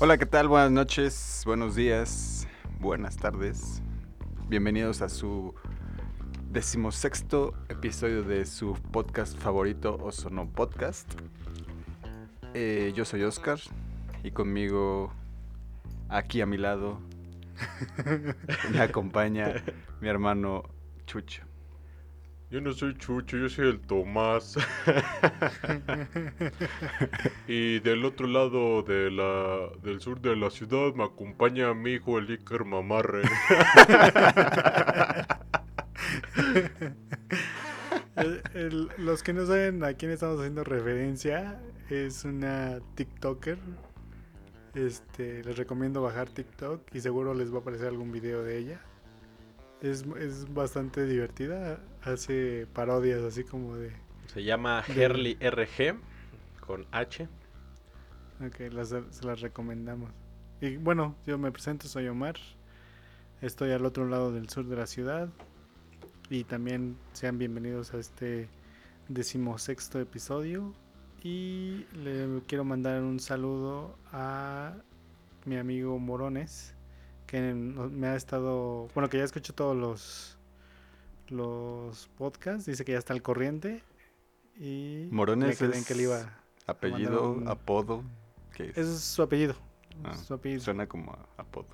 Hola, ¿qué tal? Buenas noches, buenos días, buenas tardes. Bienvenidos a su decimosexto episodio de su podcast favorito, Ozono Podcast. Eh, yo soy Oscar y conmigo, aquí a mi lado, me acompaña mi hermano Chucho. Yo no soy Chucho, yo soy el Tomás. y del otro lado de la, del sur de la ciudad me acompaña mi hijo el Iker Mamarre. El- el- los que no saben a quién estamos haciendo referencia, es una TikToker. Este, les recomiendo bajar TikTok y seguro les va a aparecer algún video de ella. Es, es bastante divertida, hace parodias así como de... Se llama De- Herly RG con H. Ok, las, se las recomendamos. Y bueno, yo me presento, soy Omar. Estoy al otro lado del sur de la ciudad. Y también sean bienvenidos a este decimosexto episodio. Y le quiero mandar un saludo a mi amigo Morones, que me ha estado, bueno, que ya escuchó todos los los podcasts, dice que ya está al corriente y Morones es que le iba Apellido, un- apodo, ¿qué es? es su apellido. Ah, su apellido. Suena como a apodo.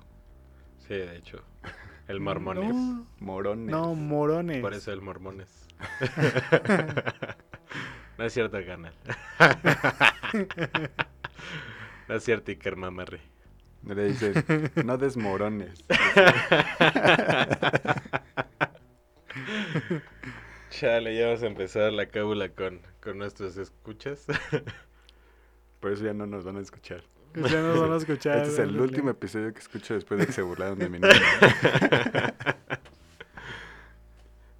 Sí, de hecho. El Mormones. No, Morones. no, Morones. Por eso el Mormones. no es cierto, canal. no es cierto, Iker Mamarre. Le dicen, no desmorones. Chale, ya vamos a empezar la cábula con, con nuestros escuchas. Por eso ya no nos van a escuchar. Ya nos van a escuchar. Este es el último episodio que escucho después de que se burlaron de mi nombre.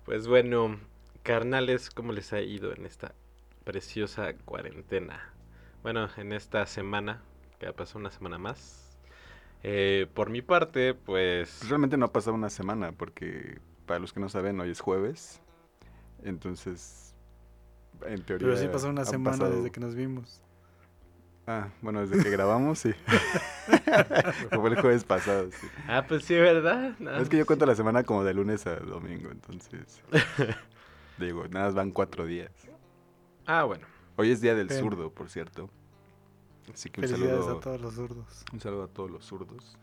Pues bueno, carnales, ¿cómo les ha ido en esta preciosa cuarentena? Bueno, en esta semana, que ha pasado una semana más. Eh, por mi parte, pues... Pues realmente no ha pasado una semana porque, para los que no saben, hoy es jueves. Entonces, en teoría... Pero sí pasó una semana pasado- desde que nos vimos. Ah, bueno, desde que grabamos, sí. Fue el jueves pasado, sí. Ah, pues sí, ¿verdad? No, es que yo sí. cuento la semana como de lunes a domingo, entonces... digo, nada más van cuatro días. Ah, bueno. Hoy es Día del Bien. Zurdo, por cierto. Así que un Felicidades saludo, a todos los zurdos. un saludo a todos los zurdos.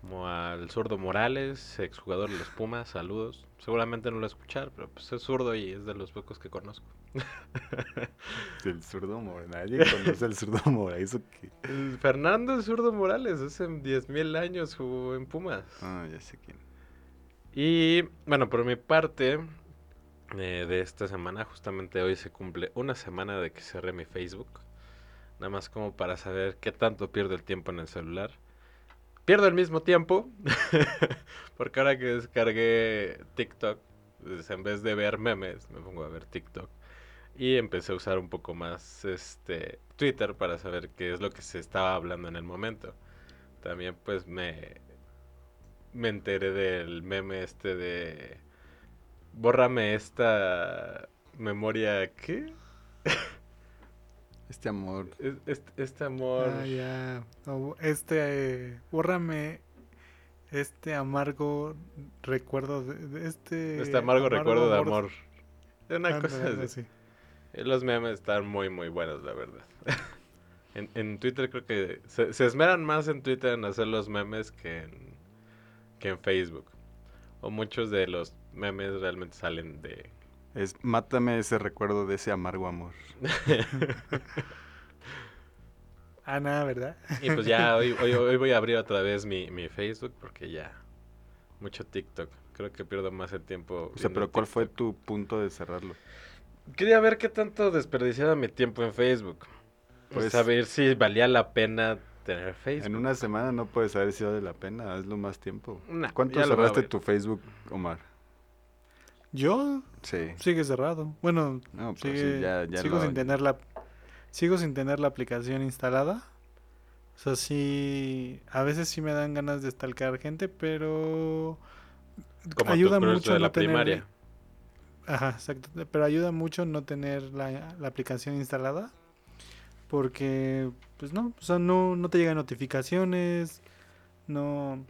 Como al zurdo Morales, exjugador de los Pumas, saludos. Seguramente no lo escuchar, pero pues es zurdo y es de los pocos que conozco. El zurdo Mora, nadie conoce al zurdo Mora, ¿eso qué? El Fernando el zurdo Morales, hace 10.000 años jugó en Pumas. Ah, ya sé quién. Y bueno, por mi parte eh, de esta semana, justamente hoy se cumple una semana de que cerré mi Facebook. Nada más como para saber qué tanto pierdo el tiempo en el celular. Pierdo el mismo tiempo, porque ahora que descargué TikTok, pues, en vez de ver memes, me pongo a ver TikTok. Y empecé a usar un poco más este Twitter para saber qué es lo que se estaba hablando en el momento. También pues me, me enteré del meme este de... Bórrame esta memoria... ¿Qué? Este amor. Es- Este, este amor... Ah, ya. Este, eh, bórrame este amargo recuerdo de, este... este amargo, recuerdo de amor. Una Ándale, cosa así. Eh, Los memes están muy, muy buenos, la verdad. en, en Twitter creo que se, se esmeran más en Twitter en hacer los memes que en, que en Facebook. O muchos de los memes realmente salen de... Es mátame ese recuerdo de ese amargo amor. Ah, nada, ¿verdad? Y pues ya hoy, hoy, hoy voy a abrir otra vez mi, mi Facebook porque ya... Mucho TikTok. Creo que pierdo más el tiempo. O sea, pero ¿cuál fue tu punto de cerrarlo? Quería ver qué tanto desperdiciaba mi tiempo en Facebook. Pues Pues- saber si valía la pena tener Facebook. En una semana no puedes saber si vale la pena, hazlo más tiempo. Nah, ¿Cuánto cerraste tu Facebook, Omar? Yo Sí. sigue cerrado. Bueno, No, pero sigue- sí, ya, ya sigo lo- sin tener la sigo sin tener la aplicación instalada. O sea, sí, a veces sí me dan ganas de stalkear gente, pero Como ayuda tu mucho de no la tener- primaria. Ajá, exacto. Pero ayuda mucho no tener la, la aplicación instalada. Porque, pues no, o sea, no, no te llegan notificaciones, no,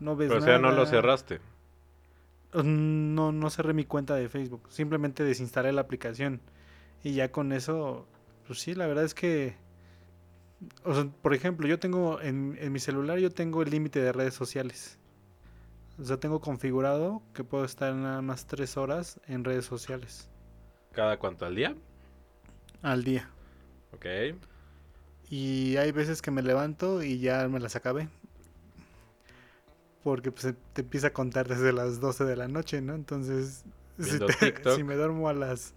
no ves Pero, o sea, no lo nada. cerraste. No, no cerré mi cuenta de Facebook, simplemente desinstalé la aplicación. Y ya con eso, pues sí, la verdad es que, o sea, por ejemplo, yo tengo en, en mi celular, yo tengo el límite de redes sociales. O sea, tengo configurado que puedo estar nada más tres horas en redes sociales ¿Cada cuánto al día? al día. Ok. Y hay veces que me levanto y ya me las acabé. Porque pues, te empieza a contar desde las 12 de la noche, ¿no? Entonces, te- si me duermo a las,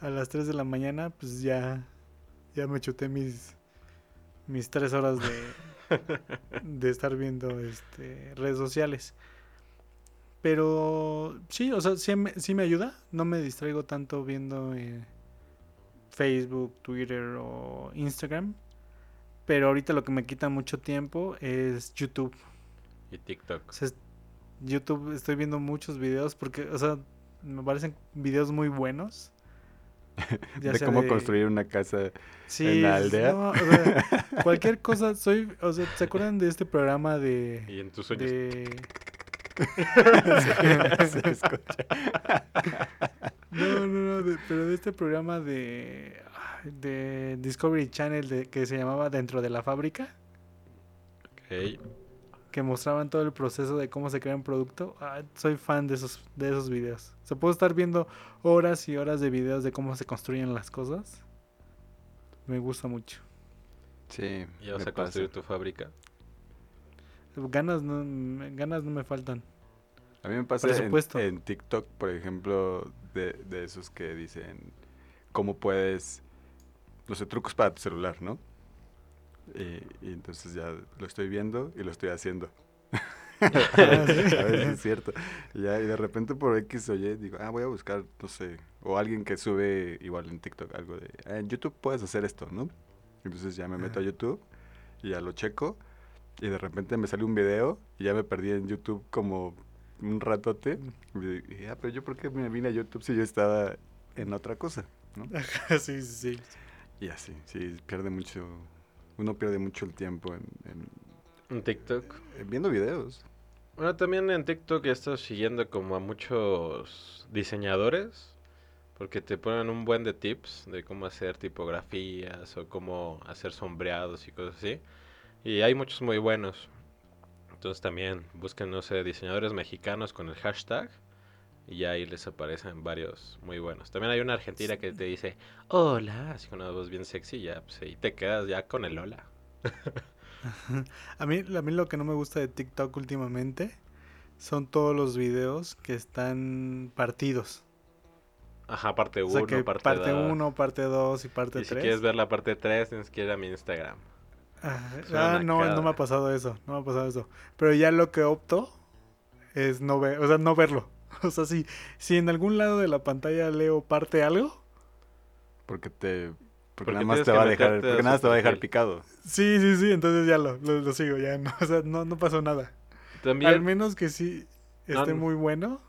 a las 3 de la mañana, pues ya, ya me chuté mis, mis 3 horas de, de estar viendo este, redes sociales. Pero sí, o sea, sí me, sí me ayuda. No me distraigo tanto viendo eh, Facebook, Twitter o Instagram. Pero ahorita lo que me quita mucho tiempo es YouTube. Y TikTok. O sea, es- YouTube estoy viendo muchos videos porque, o sea, me parecen videos muy buenos. Ya de cómo de- construir una casa. Sí, en la aldea. no, o sea, cualquier cosa, soy, o sea, ¿se acuerdan de este programa de... Y en tus sueños. de... Se escucha. No, no, no, de- pero de este programa de, de Discovery Channel de, que se llamaba Dentro de la Fábrica, Ok. Que mostraban todo el proceso de cómo se crea un producto. Ah, soy fan de esos, de esos videos. O sea, puedo estar viendo horas y horas de videos de cómo se construyen las cosas. Me gusta mucho. Sí. Y vas me a construir pasa. tu fábrica. Ganas no, me- ganas no me faltan. A mí me pasa en, en TikTok, por ejemplo, de, de esos que dicen cómo puedes, no sé, trucos para tu celular, ¿no? Y, y entonces ya lo estoy viendo y lo estoy haciendo. Ah, a si es cierto. Y, ya, y de repente por X o Y digo, ah, voy a buscar, no sé, o alguien que sube igual en TikTok algo de, "Ah, en YouTube puedes hacer esto, ¿no? Entonces ya me meto a. YouTube y ya lo checo y de repente me sale un video y ya me perdí en YouTube como un ratote. Y dije, ah, pero yo por qué me vine a YouTube si yo estaba en otra cosa, ¿no? sí, sí, sí. Y así, sí, pierde mucho, uno pierde mucho el tiempo en, en- En TikTok. en viendo videos. Bueno, también en TikTok ya estoy siguiendo como a muchos diseñadores. Porque te ponen un buen de tips de cómo hacer tipografías o cómo hacer sombreados y cosas así. Y hay muchos muy buenos. Entonces también busquen, no sé, diseñadores mexicanos con el hashtag. Y ya ahí les aparecen varios muy buenos. También hay una argentina que te dice, hola, así con una voz bien sexy. Y ya, pues ahí te quedas ya con el hola. A mí, a mí lo que no me gusta de TikTok últimamente son todos los videos que están partidos. Ajá, parte O 1, sea, que parte parte 2. 1, parte 2 y parte Y si 3. quieres ver la parte 3, tienes que ir a mi Instagram. Ah, no, no me ha pasado eso, no me ha pasado eso. Pero ya lo que opto es no ver, o sea, no verlo. O sea, si, si en algún lado de la pantalla leo parte algo, Porque te. Porque, Porque nada más te va a dejar. a Porque nada más te va a dejar picado. sí, sí, sí, entonces ya lo, lo, lo sigo, ya no, o sea, no, no pasó nada. Al También. menos que sí esté no. muy bueno.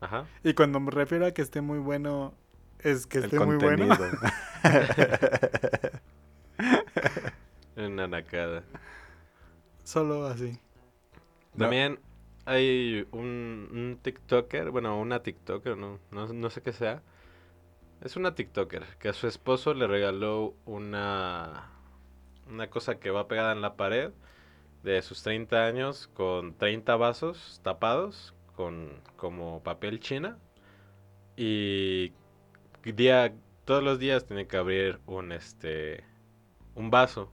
Ajá. Y cuando me refiero a que esté muy bueno, es que El esté muy bueno. contenido. Una nacada. Solo así. No. También hay un, un TikToker, bueno, una TikToker, no, no, no sé qué sea. Es una TikToker que a su esposo le regaló una, una cosa que va pegada en la pared de sus 30 años con 30 vasos tapados con como papel china y día todos los días tiene que abrir un este un vaso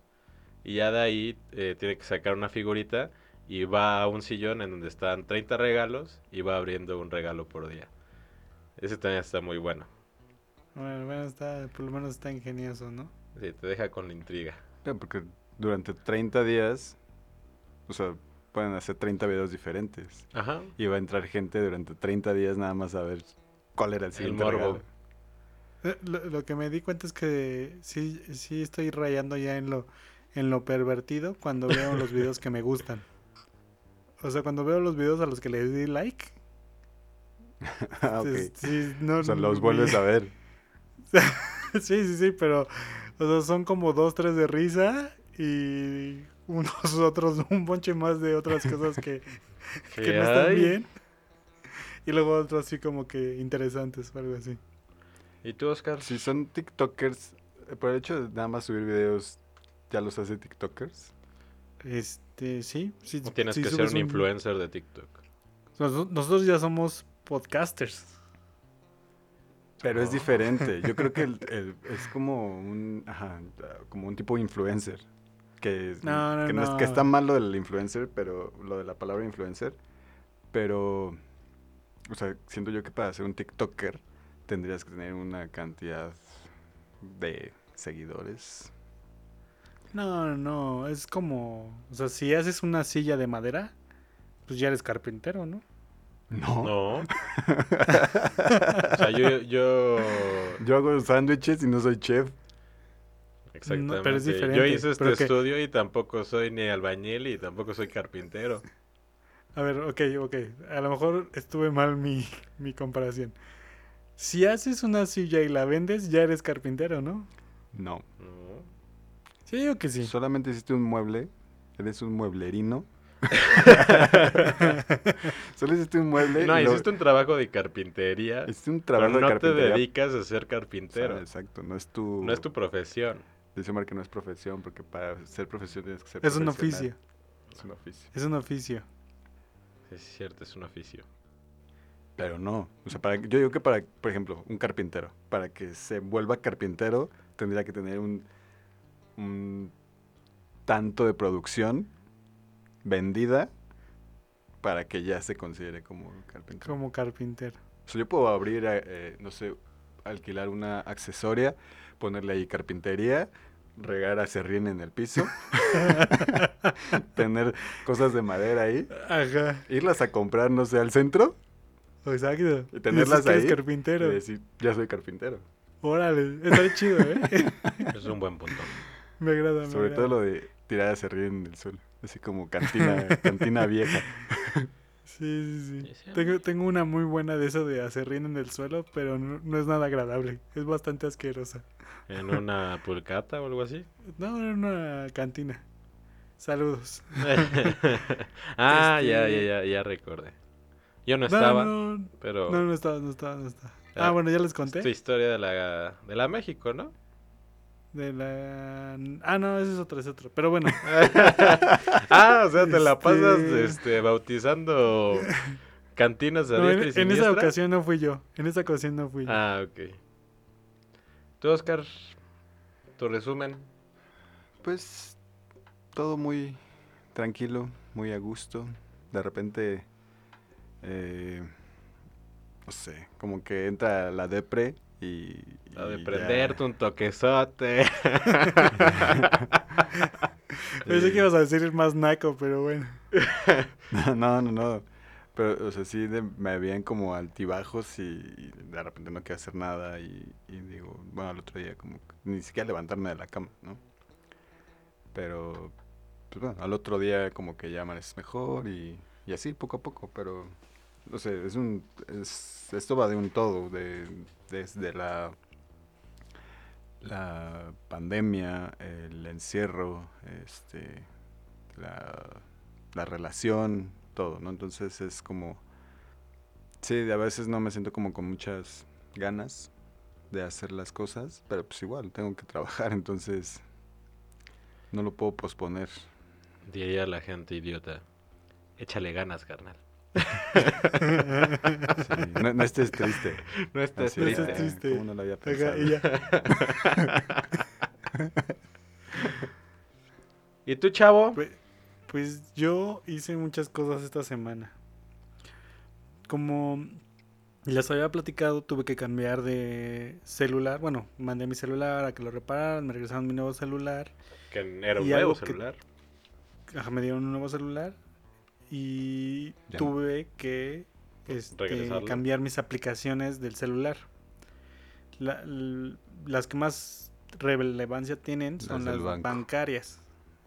y ya de ahí eh, tiene que sacar una figurita y va a un sillón en donde están 30 regalos y va abriendo un regalo por día. Ese también está muy bueno. Bueno, bueno, está, por lo menos está ingenioso, ¿no? Sí, te deja con la intriga. Porque durante 30 días. O sea, pueden hacer 30 videos diferentes. Ajá. Y va a entrar gente durante 30 días nada más a ver cuál era el El siguiente morbo. regalo. Eh, Lo, lo que me di cuenta es que sí, sí estoy rayando ya en lo, en lo pervertido cuando veo los videos que me gustan. O sea, cuando veo los videos a los que le di like. Ah, sí, no, O sea, los vuelves a ver. sí, sí, sí, pero. O sea, son como dos, tres de risa y unos otros, un bonche más de otras cosas que, que ¿Qué no están bien. Y luego otros así como que interesantes o algo así. ¿Y tú, Oscar? Si son TikTokers, eh, por el hecho de nada más subir videos, ¿ya los hace TikTokers? Este, sí. sí ¿O tienes sí que ser un influencer de TikTok? Nos- Nosotros ya somos podcasters. Pero es diferente. Yo creo que el- el- es como un, ajá, como un tipo de influencer. Que, No, no, que, es- no. que está mal lo del influencer, pero lo de la palabra influencer. Pero, o sea, siento yo que para ser un TikToker tendrías que tener una cantidad de seguidores. No, no, no. Es como. O sea, si haces una silla de madera, pues ya eres carpintero, ¿no? No. No. o sea, yo, yo... Yo hago sándwiches y no soy chef. Exactamente. pero es Yo diferente, hice este que- estudio y tampoco soy ni albañil y tampoco soy carpintero. A ver, ok, ok. A lo mejor estuve mal mi, mi comparación. Si haces una silla y la vendes, ya eres carpintero, ¿no? No. No. Sí, digo que sí. Solamente hiciste un mueble. Eres un mueblerino. Solo hiciste un mueble. No, lo- hiciste un trabajo de carpintería, hiciste un pero trabajo no de te carpintería. dedicas a ser O sea, carpintero. exacto, no es tu... No es tu profesión. Dice Omar que no es profesión, porque para ser profesión tienes que ser Es un oficio. Es un oficio. Es un oficio. Es cierto, es un oficio. Pero no. O sea, para, yo digo que para, por ejemplo, un carpintero, para que se vuelva carpintero, tendría que tener un, un tanto de producción vendida para que ya se considere como carpintero. Como carpintero. O sea, yo puedo abrir, eh, eh, no sé, alquilar una accesoria, ponerle ahí carpintería, regar acerrín en el piso, tener cosas de madera ahí, Ajá. irlas a comprar, no sé, al centro Exacto. Y tenerlas eres ahí, carpintero. y decir, ya soy carpintero. Órale, está chido, ¿eh? Es un buen punto. Me agrada, me Sobre todo lo de tirar acerrín en el suelo, así como cantina, cantina vieja. Sí, sí, sí. Tengo, tengo una muy buena de eso de hacer en el suelo, pero no, no es nada agradable. Es bastante asquerosa. En una pulcata o algo así. No, era una cantina. Saludos. ah, Este- ya, ya, ya, ya recordé. Yo no No, estaba, no, pero no, no estaba, no estaba, no estaba. Ah, Ah, bueno, ya les es conté. tu historia de la, de la México, ¿no? De la... Ah, no, ese es otro, es otro. Pero bueno, ah, o sea, te la Este- pasas este, bautizando cantinas a no, en, diestra y en esa ocasión no fui yo. En esa ocasión no fui yo. Ah, ok. Tú, Oscar, tu resumen. Pues todo muy tranquilo, muy a gusto. De repente, eh, no sé, como que entra la depre y... La de prenderte ya. un toquezote. Pensé que ibas a decir más naco, pero bueno. No, no, no. Pero, o sea, sí de- me habían como altibajos y, y de repente no quiero hacer nada y, y digo, bueno, el otro día como que ni siquiera levantarme de la cama, ¿no? Pero, pues bueno, al otro día como que ya amaneces mejor y, y así poco a poco, pero, no sé, es un, es, esto va de un todo, de, desde la, la pandemia, el encierro, este, la, la relación, todo, ¿no? Entonces es como, sí, a veces no me siento como con muchas ganas de hacer las cosas, pero pues igual tengo que trabajar, entonces no lo puedo posponer. Diría la gente idiota. Échale ganas, carnal. Sí, no, no estés triste. No estés Así, No triste. estés ah, triste. ¿Cómo no lo había pensado? y ya. ¿Y tú, chavo? Pues, pues yo hice muchas cosas esta semana. Como les había platicado, tuve que cambiar de celular. Bueno, mandé mi celular a que lo repararan, me regresaron mi nuevo celular. Que era un nuevo que- celular. Ajá, me dieron un nuevo celular y Ya. tuve que este, cambiar mis aplicaciones del celular. La- l- las que más relevancia tienen son Las bancarias.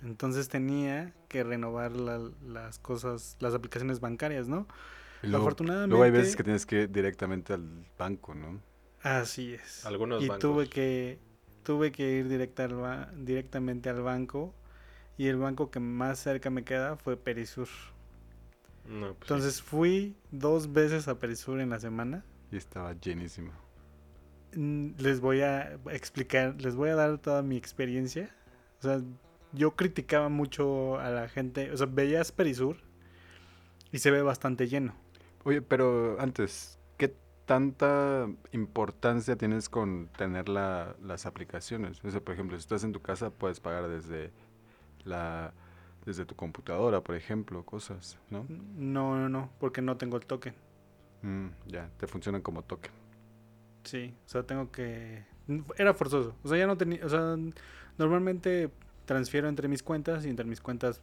Entonces tenía que renovar la- las cosas, las aplicaciones bancarias, ¿no? Luego, Afortunadamente. luego hay veces que tienes que ir directamente al banco, ¿no? Así es. Algunos y bancos. tuve que tuve que ir directa al directamente al banco y el banco que más cerca me queda fue Perisur. No, pues sí. Entonces fui dos veces a Perisur en la semana. Y estaba llenísimo. Mm, Les voy a explicar, les voy a dar toda mi experiencia. O sea, yo criticaba mucho a la gente. O sea, veías Perisur y se ve bastante lleno. Oye, pero antes, ¿qué tanta importancia tienes con tener la- las aplicaciones? O sea, por ejemplo, si estás en tu casa, puedes pagar desde la desde tu computadora, por ejemplo, cosas, ¿no? No, no, no, porque no tengo el token. Mm, ya, te funcionan como token. Sí, o sea, tengo que... Era forzoso. O sea, ya no tenía... O sea, normalmente transfiero entre mis cuentas y entre mis cuentas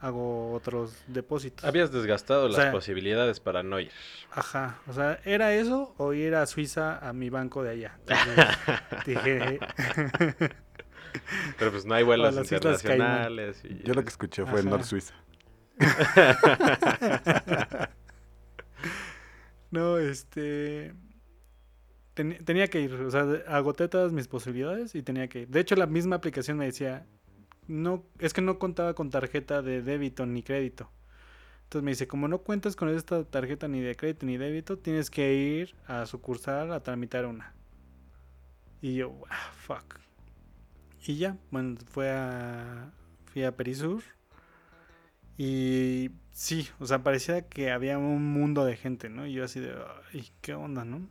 hago otros depósitos. Habías desgastado O las sea- posibilidades para no ir. Ajá, o sea, era eso o ir a Suiza a mi banco de allá. Entonces, dije, Pero pues no hay vuelos las internacionales. Y... Yo lo que escuché fue Ajá. North Suiza. no, este... tenía que ir, o sea, agoté todas mis posibilidades y tenía que ir. De hecho, la misma aplicación me decía, no, es que no contaba con tarjeta de débito ni crédito. Entonces me dice, como no cuentas con esta tarjeta ni de crédito ni débito, tienes que ir a sucursal a tramitar una. Y yo, ah, fuck. Y ya, bueno, fue a, fui a Perisur. Y sí, o sea, parecía que había un mundo de gente, ¿no? Y yo así de, ay, ¿qué onda, no?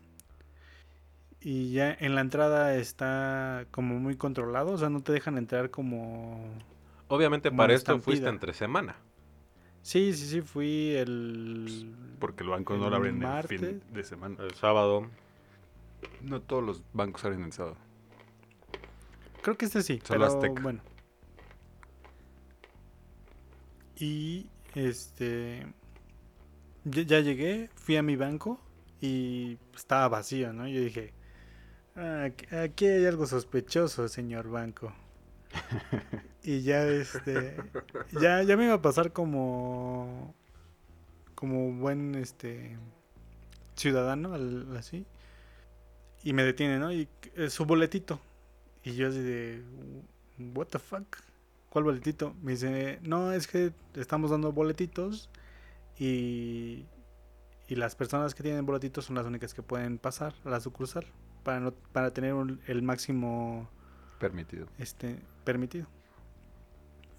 Y ya en la entrada está como muy controlado, o sea, no te dejan entrar como... Obviamente Como para esto fuiste entre semana. Sí, sí, sí, fui el... Porque el banco no lo abren el martes. fin de semana. El sábado. No todos los bancos abren el sábado. Creo que este sí, Solo pero Azteca. bueno. Y este ya, llegué, fui a mi banco y estaba vacío, ¿no? Yo dije, "Ah, aquí- aquí hay algo sospechoso, señor banco. y ya este ya ya me iba a pasar como como buen este ciudadano al- así y me detiene, ¿no? Y eh, su boletito. Y yo así de, what the fuck? ¿Cuál boletito? Me dice, no, es que estamos dando boletitos y, y las personas que tienen boletitos son las únicas que pueden pasar a la sucursal para, no, para tener un- el máximo Permitido. este, permitido.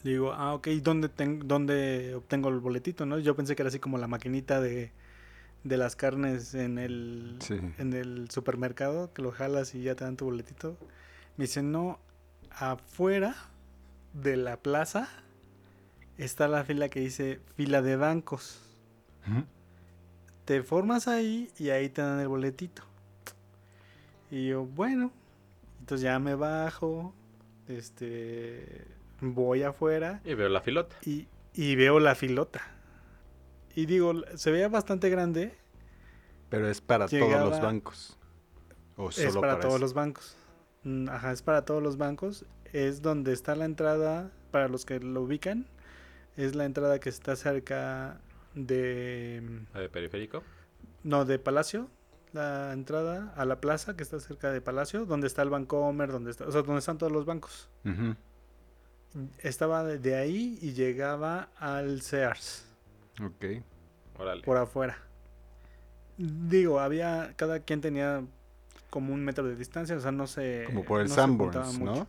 Le digo, ah, ok, ¿dónde, ten- ¿dónde obtengo el boletito? ¿no? Yo pensé que era así como la maquinita de, de las carnes en el, Sí. en el supermercado, que lo jalas y ya te dan tu boletito. Me dice, no, afuera de la plaza está la fila que dice fila de bancos. Te formas ahí y ahí te dan el boletito. Y yo, bueno, entonces ya me bajo, este, voy afuera Y veo la filota. y, y veo la filota. Y digo, se veía bastante grande, Pero es para todos los bancos. O solo es para, todos ese? los bancos. Mm, Ajá, es para todos los bancos. Es donde está la entrada, para los que lo ubican, es la entrada que está cerca de... La de periférico. No, de Palacio. La entrada a la plaza que está cerca de Palacio, donde está el Bancomer, donde está, o sea, donde están todos los bancos. Estaba de, de ahí y llegaba al Sears Ok. Órale. por afuera. Digo, había, cada quien tenía como un metro de distancia, o sea, no se. Como por el no Sanborns, mucho. ¿no?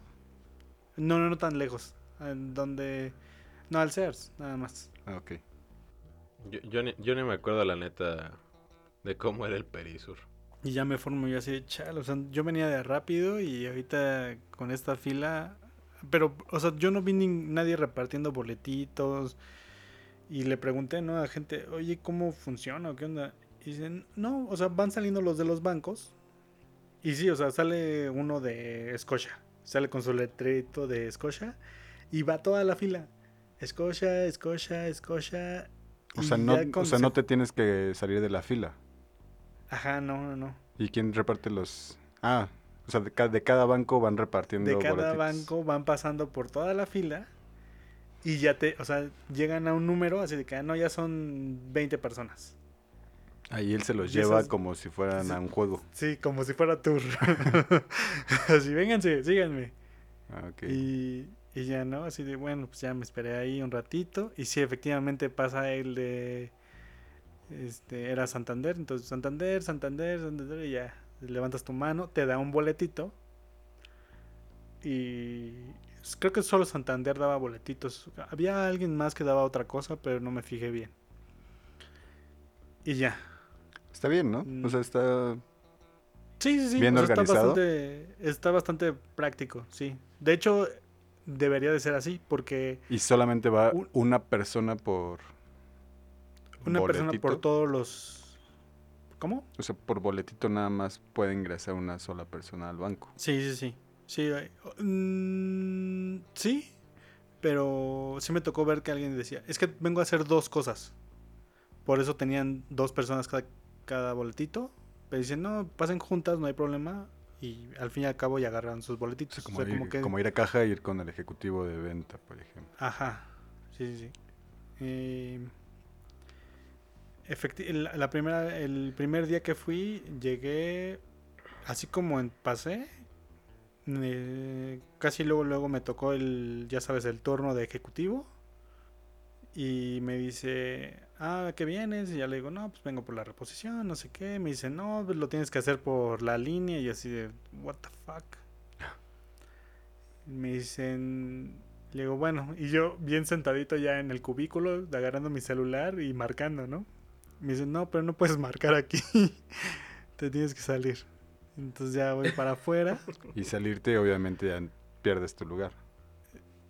No, no, no tan lejos. En donde. No, al Sears, nada más. Ah, ok. Yo, yo, ni, yo ni me acuerdo la neta de cómo era el Perisur. Y ya me formo yo así de chal. O sea, yo venía de rápido y ahorita con esta fila. Pero, o sea, yo no vi ni nadie repartiendo boletitos. Y le pregunté, ¿no? A gente, oye, ¿cómo funciona? o ¿Qué onda? Y dicen, no, o sea, van saliendo los de los bancos. Y sí, o sea, sale uno de Scotia. Sale con su letrito de Scotia. Y va toda la fila. Scotia, Scotia, Scotia. O sea, no, o sea, se- no te tienes que salir de la fila. Ajá, no, no, no. ¿Y quién reparte los...? Ah, o sea, de, ca- de cada banco van repartiendo de cada boletitos. banco van pasando por toda la fila y ya te, o sea, llegan a un número así de que ah, no, ya son 20 personas. Ahí él se los lleva esas- como si fueran a un juego. Sí, como si fuera tour. así, vénganse, síganme. Ah, ok. Y, y ya no, así de bueno, pues ya me esperé ahí un ratito. Y sí, efectivamente pasa el de. Este, era Santander, entonces Santander, Santander, Santander, y ya levantas tu mano, te da un boletito. Y creo que solo Santander daba boletitos. Había alguien más que daba otra cosa, pero no me fijé bien. Y ya. Está bien, ¿no? Mm. O sea, está... Sí, sí, sí. ¿Bien organizado? Está bastante, está bastante práctico, sí. De hecho, debería de ser así, porque Y solamente va Un- una persona por... una persona por todos los... ¿Cómo? O sea, por boletito nada más puede ingresar una sola persona al banco. Sí, sí, sí. Sí, hay- mm, sí, pero sí me tocó ver que alguien decía, es que vengo a hacer dos cosas. Por eso tenían dos personas cada, cada boletito. Pero dicen, no, pasen juntas, no hay problema. Y al fin y al cabo ya agarran sus boletitos. O como, sea, ir, como que... como ir a caja e ir con el ejecutivo de venta, por ejemplo. Ajá, sí, sí, sí. Eh, efecti- la, la primera, el primer día que fui, llegué así como en pasé. eh, casi luego, luego me tocó el, ya sabes, el turno de ejecutivo. Y me dice, ah, ¿qué vienes? Y ya le digo, no, pues vengo por la reposición, no sé qué. Me dice, no, pues lo tienes que hacer por la línea. Y así de, what the fuck. Me dicen, le digo, bueno, y yo bien sentadito ya en el cubículo, agarrando mi celular y marcando, ¿no? Me dicen, no, pero no puedes marcar aquí. Te tienes que salir. Entonces ya voy para afuera. Y salirte, obviamente, ya pierdes tu lugar.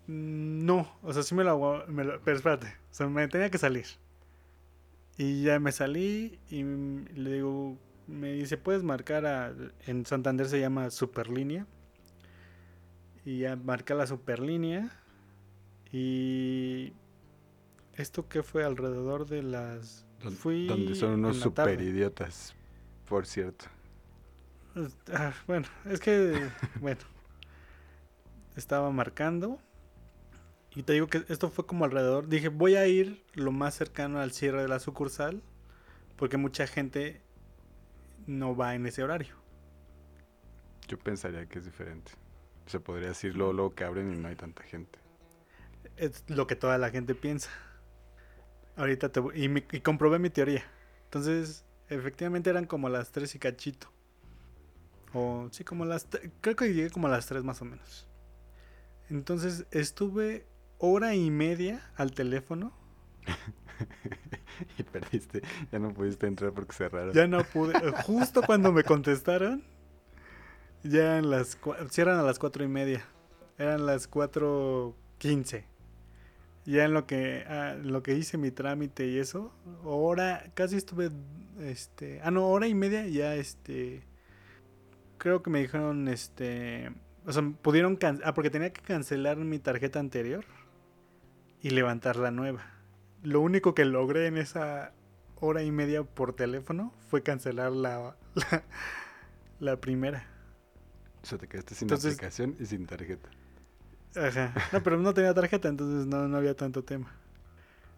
Mm, No, o sea, sí me lo, hago- me lo- Pero espérate, o sea, me tenía que salir. Y ya me salí y le digo, me dice, puedes marcar a... En Santander se llama Superlínea. Y ya marca la Superlínea. Y... ¿Esto que fue alrededor de las... Fui donde son unos tarde. super idiotas, por cierto. Ah, bueno, es que, bueno, estaba marcando y te digo que esto fue como alrededor. Dije, voy a ir lo más cercano al cierre de la sucursal porque mucha gente no va en ese horario. Yo pensaría que es diferente. Se podría decir luego, luego que abren y no hay tanta gente. Es lo que toda la gente piensa. Ahorita te voy- y, mi- y comprobé mi teoría. Entonces, efectivamente eran como las 3 y cachito. O sí, como las... Creo que llegué como a las 3 más o menos. Entonces estuve hora y media al teléfono. y perdiste. Ya no pudiste entrar porque cerraron. Ya no pude. eh, Justo cuando me contestaron, ya eran las... Cierran a las 4 y media. Eran las 4.15. Ya en lo que, ah, en lo que hice mi trámite y eso, hora, casi estuve, este, ah, no, hora y media ya, este, creo que me dijeron, este, o sea, pudieron, ah, porque tenía que cancelar mi tarjeta anterior y levantar la nueva. Lo único que logré en esa hora y media por teléfono fue cancelar la, la, la primera. O sea, te quedaste sin Entonces- aplicación y sin tarjeta. Ajá. No, pero no tenía tarjeta, entonces no, no había tanto tema.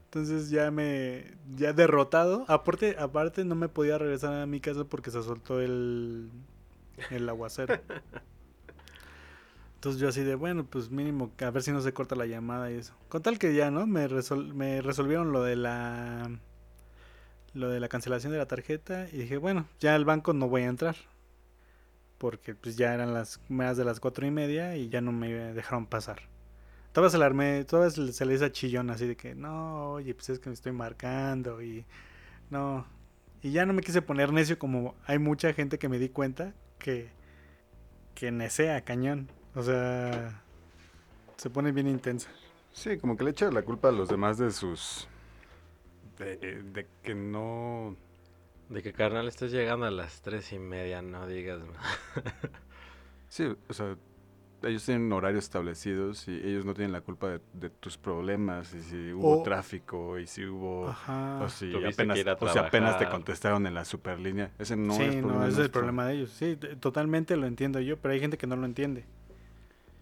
Entonces ya me. Ya derrotado. Aparte, aparte no me podía regresar a mi casa porque se soltó el. El aguacero. Entonces yo así de, bueno, pues mínimo, a ver si no se corta la llamada y eso. Con tal que ya, ¿no? Me, resol- me resolvieron lo de la... Lo de la cancelación de la tarjeta y dije, bueno, ya al banco no voy a entrar. Porque pues ya eran las más de las cuatro y media y ya no me dejaron pasar. Todavía se la armé, todavía se le- hizo chillón así de que, no, oye, pues es que me estoy marcando y no. Y ya no me quise poner necio como hay mucha gente que me di cuenta que, que nesea cañón. O sea, se pone bien intensa. Sí, como que le echa la culpa a los demás de sus... De, de que no... De que carnal estás llegando a las tres y media, no digas más. Sí, o sea, ellos tienen horarios establecidos y ellos no tienen la culpa de, de tus problemas y si hubo O- travieso y si hubo... Ajá. O si, apenas, que ir a o si apenas te contestaron en la superlínea. Ese no sí, es problema no, ese es el problema de ellos. Sí, totalmente lo entiendo yo, pero hay gente que no lo entiende.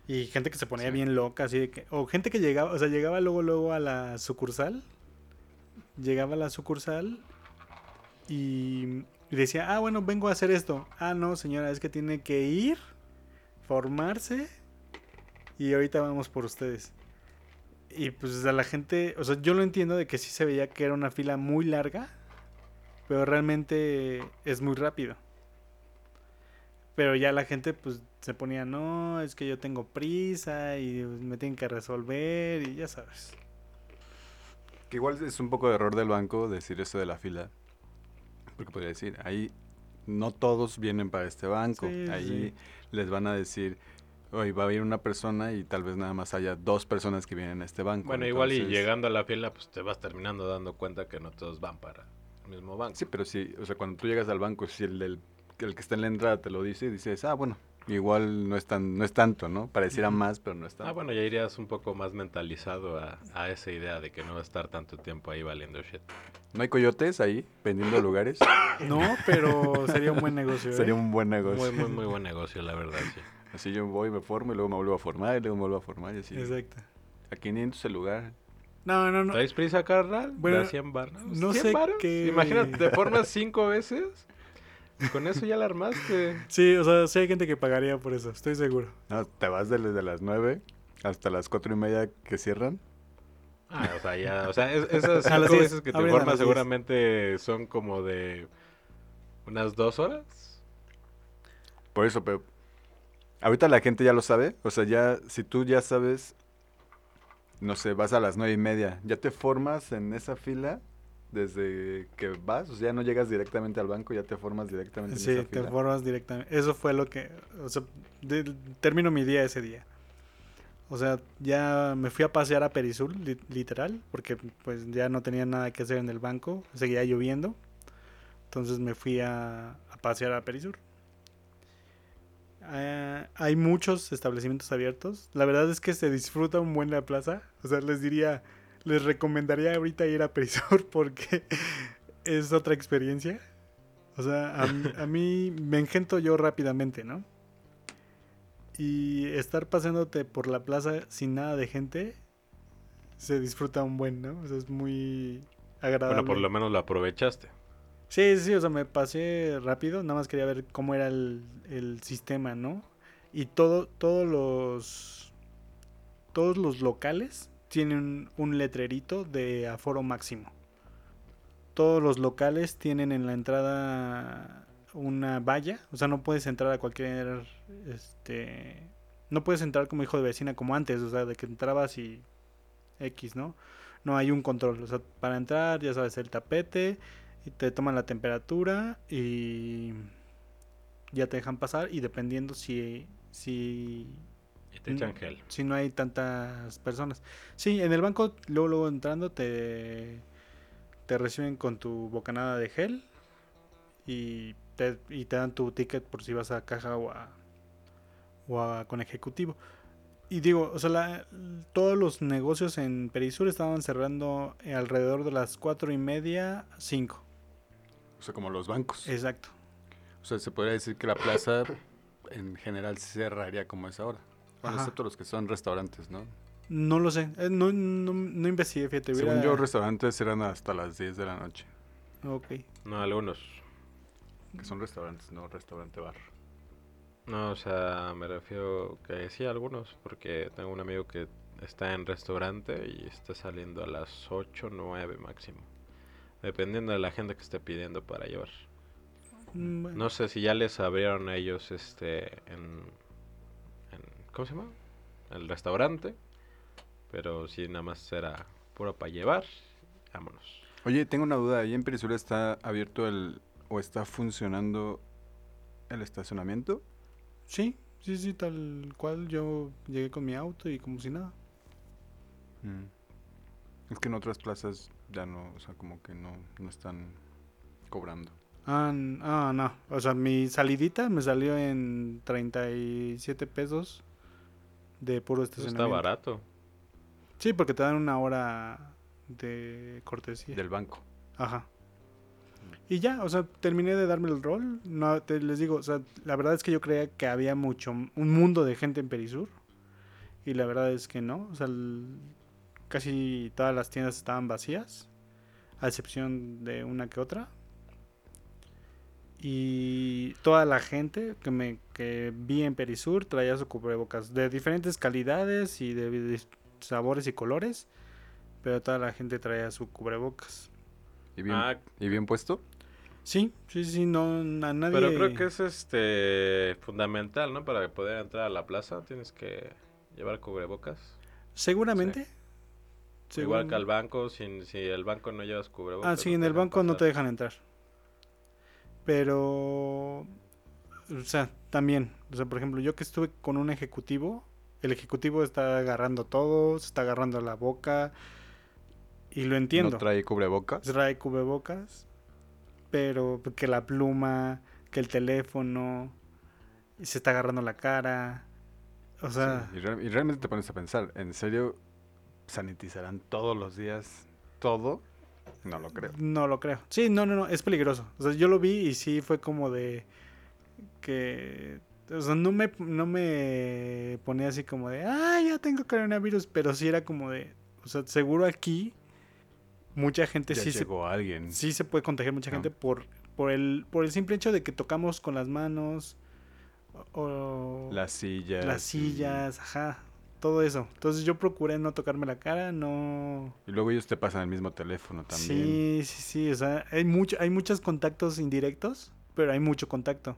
Y gente que se ponía Sí. bien loca, así de que... O gente que llegaba, o sea, llegaba luego, luego a la sucursal. Llegaba a la sucursal y y decía, ah, bueno, vengo a hacer esto. Ah, no, señora, es que tiene que ir, formarse y ahorita vamos por ustedes. Y pues a la gente, o sea, yo lo entiendo de que sí se veía que era una fila muy larga, pero realmente es muy rápido. Pero ya la gente pues se ponía, no, es que yo tengo prisa y me tienen que resolver y ya sabes. Que igual es un poco de error del banco decir eso de la fila. Porque podría decir, ahí no todos vienen para este banco. Sí, ahí sí. les van a decir, hoy va a ir una persona y tal vez nada más haya dos personas que vienen a este banco. Bueno, igual y llegando a la fila, pues te vas terminando dando cuenta que no todos van para el mismo banco. Sí, pero sí, o sea, cuando tú llegas al banco, si el, del, el que está en la entrada te lo dice, dices, ah, bueno, igual no es, tan, no es tanto, ¿no? Pareciera más, pero no es tanto. Ah, bueno, ya irías un poco más mentalizado a, a esa idea de que no va a estar tanto tiempo ahí valiendo shit. ¿No hay coyotes ahí vendiendo lugares? No, pero sería un buen negocio. ¿eh? Sería un buen negocio. Muy, muy, muy buen negocio, la verdad, sí. Así yo voy, me formo y luego me vuelvo a formar y luego me vuelvo a formar y así. Exacto. A 500 el lugar. No, no, no. ¿Traes prisa, carnal? Bueno, ¿De 100 barras? no ¿100 sé Imagínate, te formas cinco veces. Con eso ya la armaste. Sí, o sea, sí hay gente que pagaría por eso, estoy seguro. No, te vas desde las 9 hasta las 4 y media que cierran. Ah, o sea, ya, o sea, es- esas cinco 10, veces que te formas las 10. seguramente son como de unas dos horas. Por eso, pero ahorita la gente ya lo sabe. O sea, ya, si tú ya sabes, no sé, vas a las nueve y media, ya te formas en esa fila desde que vas, o sea, ya no llegas directamente al banco, ya te formas directamente en Sí, esa te fila. formas directamente. Eso fue lo que, o sea, de- termino mi día ese día. O sea, ya me fui a pasear a Perisur, li- literal, porque pues ya no tenía nada que hacer en el banco, seguía lloviendo. Entonces me fui a, a pasear a Perisur. Ah, hay muchos establecimientos abiertos. La verdad es que se disfruta un buen la plaza. O sea, les diría, les recomendaría ahorita ir a Perisur porque es otra experiencia. O sea, a, mí- a mí me engento yo rápidamente, ¿no? Y estar paseándote por la plaza sin nada de gente se disfruta un buen, ¿no? O sea, es muy agradable. Bueno, por lo menos lo aprovechaste. Sí, sí, o sea, me pasé rápido, nada más quería ver cómo era el, el sistema, ¿no? Y todo, todos los todos los locales tienen un letrerito de aforo máximo. Todos los locales tienen en la entrada una valla, o sea, no puedes entrar a cualquier este no puedes entrar como hijo de vecina como antes, o sea, de que entrabas y X, ¿no? No hay un control, o sea, para entrar, ya sabes, el tapete, y te toman la temperatura y ya te dejan pasar y dependiendo si si Y te echan gel. si no hay tantas personas. Sí, en el banco luego luego entrando te te reciben con tu bocanada de gel y te, y te dan tu ticket por si vas a caja o a, o a- con ejecutivo. Y digo, o sea, la- todos los negocios en Perisur estaban cerrando alrededor de las cuatro y media, cinco. O sea, como los bancos. Exacto. O sea, se podría decir que la plaza en general cerraría como es ahora. Bueno, excepto los que son restaurantes, ¿no? No lo sé, eh, no, no, no investigué, fíjate. Según hubiera- yo, restaurantes eran hasta las 10 de la noche. Ok. No, algunos. Que son restaurantes, no restaurante bar. No, o sea, me refiero que sí, algunos, porque tengo un amigo que está en restaurante y está saliendo a las 8, 9 máximo. Dependiendo de la gente que esté pidiendo para llevar. Mm, bueno. No sé si ya les abrieron a ellos este en- ¿cómo se llama? El restaurante, pero si nada más era puro para llevar, vámonos. Oye, tengo una duda. ¿Ahí en Perisura está abierto el o está funcionando el estacionamiento? Sí, sí, sí, tal cual. Yo llegué con mi auto y como si nada. Mm. Es que en otras plazas ya no, o sea, como que no, no están cobrando. Ah, ah, no. O sea, mi salidita me salió en 37 pesos de puro estacionamiento. está barato. Sí, porque te dan una hora de cortesía. Del banco. Ajá. Y ya, o sea, terminé de darme el rol. No, te, les digo, o sea, la verdad es que yo creía que había mucho, un mundo de gente en Perisur. Y la verdad es que no. O sea, el- casi todas las tiendas estaban vacías. A excepción de una que otra. Y toda la gente que me que vi en Perisur traía su cubrebocas de diferentes calidades y de, de sabores y colores, pero toda la gente traía su cubrebocas. ¿Y bien, Ah, ¿y bien puesto? Sí, sí, sí, no a nadie. pero creo que es este fundamental, ¿no? Para poder entrar a la plaza tienes que llevar cubrebocas. seguramente. Igual Según- que al banco, si, si el banco no llevas cubrebocas. Ah, sí, no en el banco no te dejan entrar. Pero, o sea, también, o sea, por ejemplo, yo que estuve con un ejecutivo, el ejecutivo está agarrando todo, se está agarrando la boca, y lo entiendo. ¿No trae cubrebocas? Trae cubrebocas, pero que la pluma, que el teléfono, y se está agarrando la cara. O sea, Sí, y, real- y realmente te pones a pensar, ¿en serio sanitizarán todos los días todo? No lo creo. No lo creo. Sí, no, no, no, es peligroso. O sea, yo lo vi y sí fue como de que... O sea, no me, no me ponía así como de, ah, ya tengo coronavirus, pero sí era como de, o sea, seguro aquí mucha gente Ya sí se, llegó alguien. sí se puede contagiar mucha No. gente por, por, el, por el simple hecho de que tocamos con las manos o, Las sillas. las y- sillas, ajá, todo eso. Entonces yo procuré no tocarme la cara, no... Y luego ellos te pasan el mismo teléfono también. Sí, sí, sí, o sea, hay, mucho, hay muchos contactos indirectos, pero hay mucho contacto.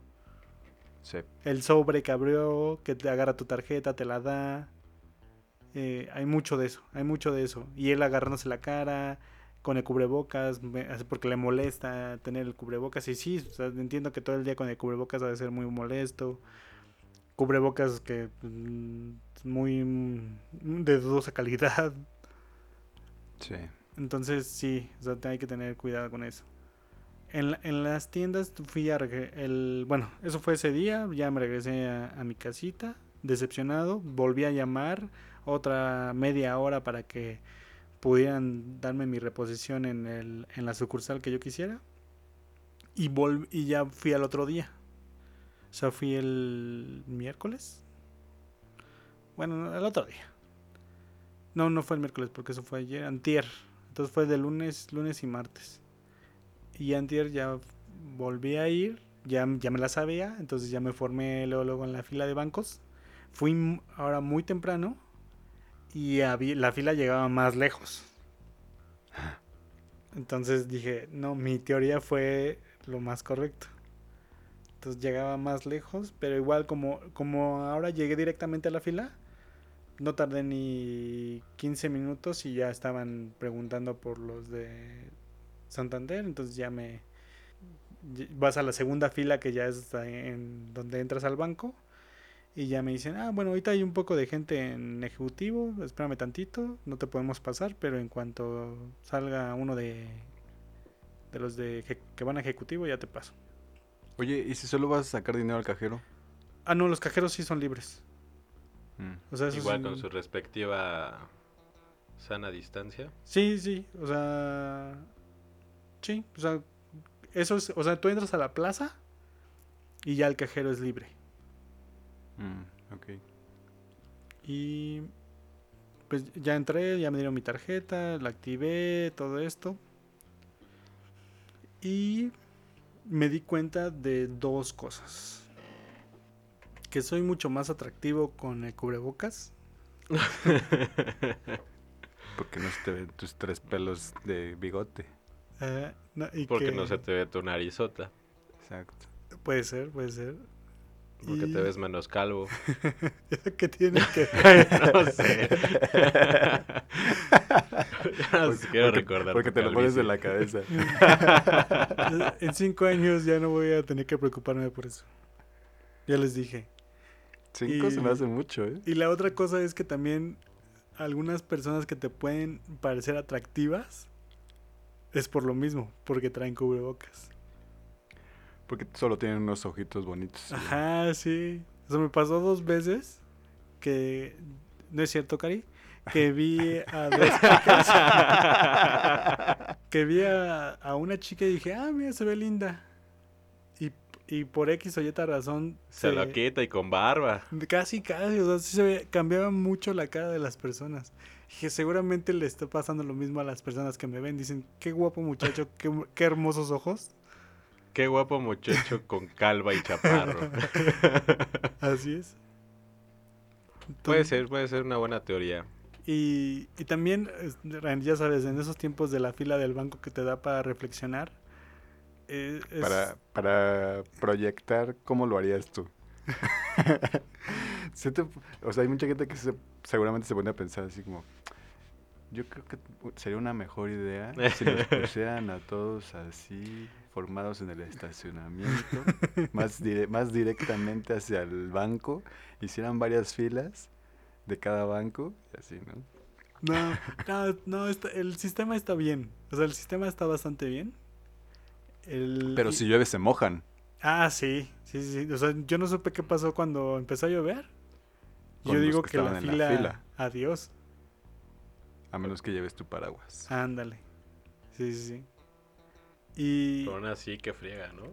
Sí. El sobre que abrió, que te agarra tu tarjeta, te la da. eh, hay mucho de eso, hay mucho de eso. Y él agarrándose la cara con el cubrebocas, porque le molesta tener el cubrebocas. Y sí, o sea, entiendo que todo el día con el cubrebocas ha de ser muy molesto. Cubrebocas que mm, muy mm, de dudosa calidad. Sí. Entonces sí, o sea, hay que tener cuidado con eso. En, en las tiendas fui a... El, bueno, eso fue ese día, ya me regresé a, mi casita, decepcionado, volví a llamar otra media hora para que pudieran darme mi reposición en, el, en la sucursal que yo quisiera. Y, y ya fui al otro día. O sea, fui el miércoles. Bueno, no, el otro día. No, no fue el miércoles porque eso fue ayer, antier. Entonces fue de lunes, lunes y martes. Y antier ya volví a ir, ya, ya me la sabía, entonces ya me formé luego, luego en la fila de bancos. Fui ahora muy temprano y había- la fila llegaba más lejos. Entonces dije, no, mi teoría fue lo más correcto. Entonces llegaba más lejos, pero igual como, como ahora llegué directamente a la fila, no tardé ni 15 minutos y ya estaban preguntando por los de Santander, entonces ya me vas a la segunda fila que ya es en donde entras al banco y ya me dicen, "Ah, bueno, ahorita hay un poco de gente en ejecutivo, espérame tantito, no te podemos pasar, pero en cuanto salga uno de de los de que van a ejecutivo ya te paso." Oye, ¿y si solo vas a sacar dinero al cajero? Ah, no, los cajeros sí son libres. Mm. O sea, eso Igual con su respectiva sana distancia. Sí, sí, o sea, sí, o sea, eso es, o sea, tú entras a la plaza y ya el cajero es libre. Mm, ok. Y pues ya entré, ya me dieron mi tarjeta, la activé, todo esto. Y me di cuenta de dos cosas. Que soy mucho más atractivo con el cubrebocas. Porque no se te ven tus tres pelos de bigote. No, y Porque que- no se te ve tu narizota. Exacto. Puede ser, puede ser. Porque Y- te ves menos calvo. que tiene que no sé. Ya no sé, quiero recordar. Porque te lo pones en la cabeza. en cinco años ya no voy a tener que preocuparme por eso. Ya les dije. Cinco se me hace mucho, ¿eh? Y la otra cosa es que también algunas personas que te pueden parecer atractivas es por lo mismo, porque traen cubrebocas. Porque solo tienen unos ojitos bonitos. Ajá, sí. Eso me pasó dos veces que no es cierto, Cari, que vi a dos chicas, que vi a, a una chica y dije, ah, mira, se ve linda. Y, y por X o Y razón Se lo quita y con barba. Casi, casi, o sea, sí se ve, cambiaba mucho la cara de las personas. Dije, seguramente le está pasando lo mismo a las personas que me ven. Dicen, qué guapo muchacho, qué, qué hermosos ojos. qué guapo muchacho con calva y chaparro. Así es. puede ser, puede ser una buena teoría. Y, y también, ya sabes, en esos tiempos de la fila del banco que te da para reflexionar. eh, es- Para, para proyectar cómo lo harías tú. Sí te- o sea, hay mucha gente que se- seguramente se pone a pensar así como, yo creo que sería una mejor idea si los pusieran a todos así, formados en el estacionamiento, más, dire- más directamente hacia el banco, hicieran varias filas de cada banco, y así, ¿no? No, no, no, está- el sistema está bien. O sea, el sistema está bastante bien. El- Pero y- si llueve se mojan. Ah, sí, sí, sí. O sea, yo no supe qué pasó cuando empezó a llover. Con Yo digo que que, la, fila, la fila. Adiós. A menos que lleves tu paraguas. Ándale. Sí, sí, sí. Y. Pero aún así, que friega, ¿no?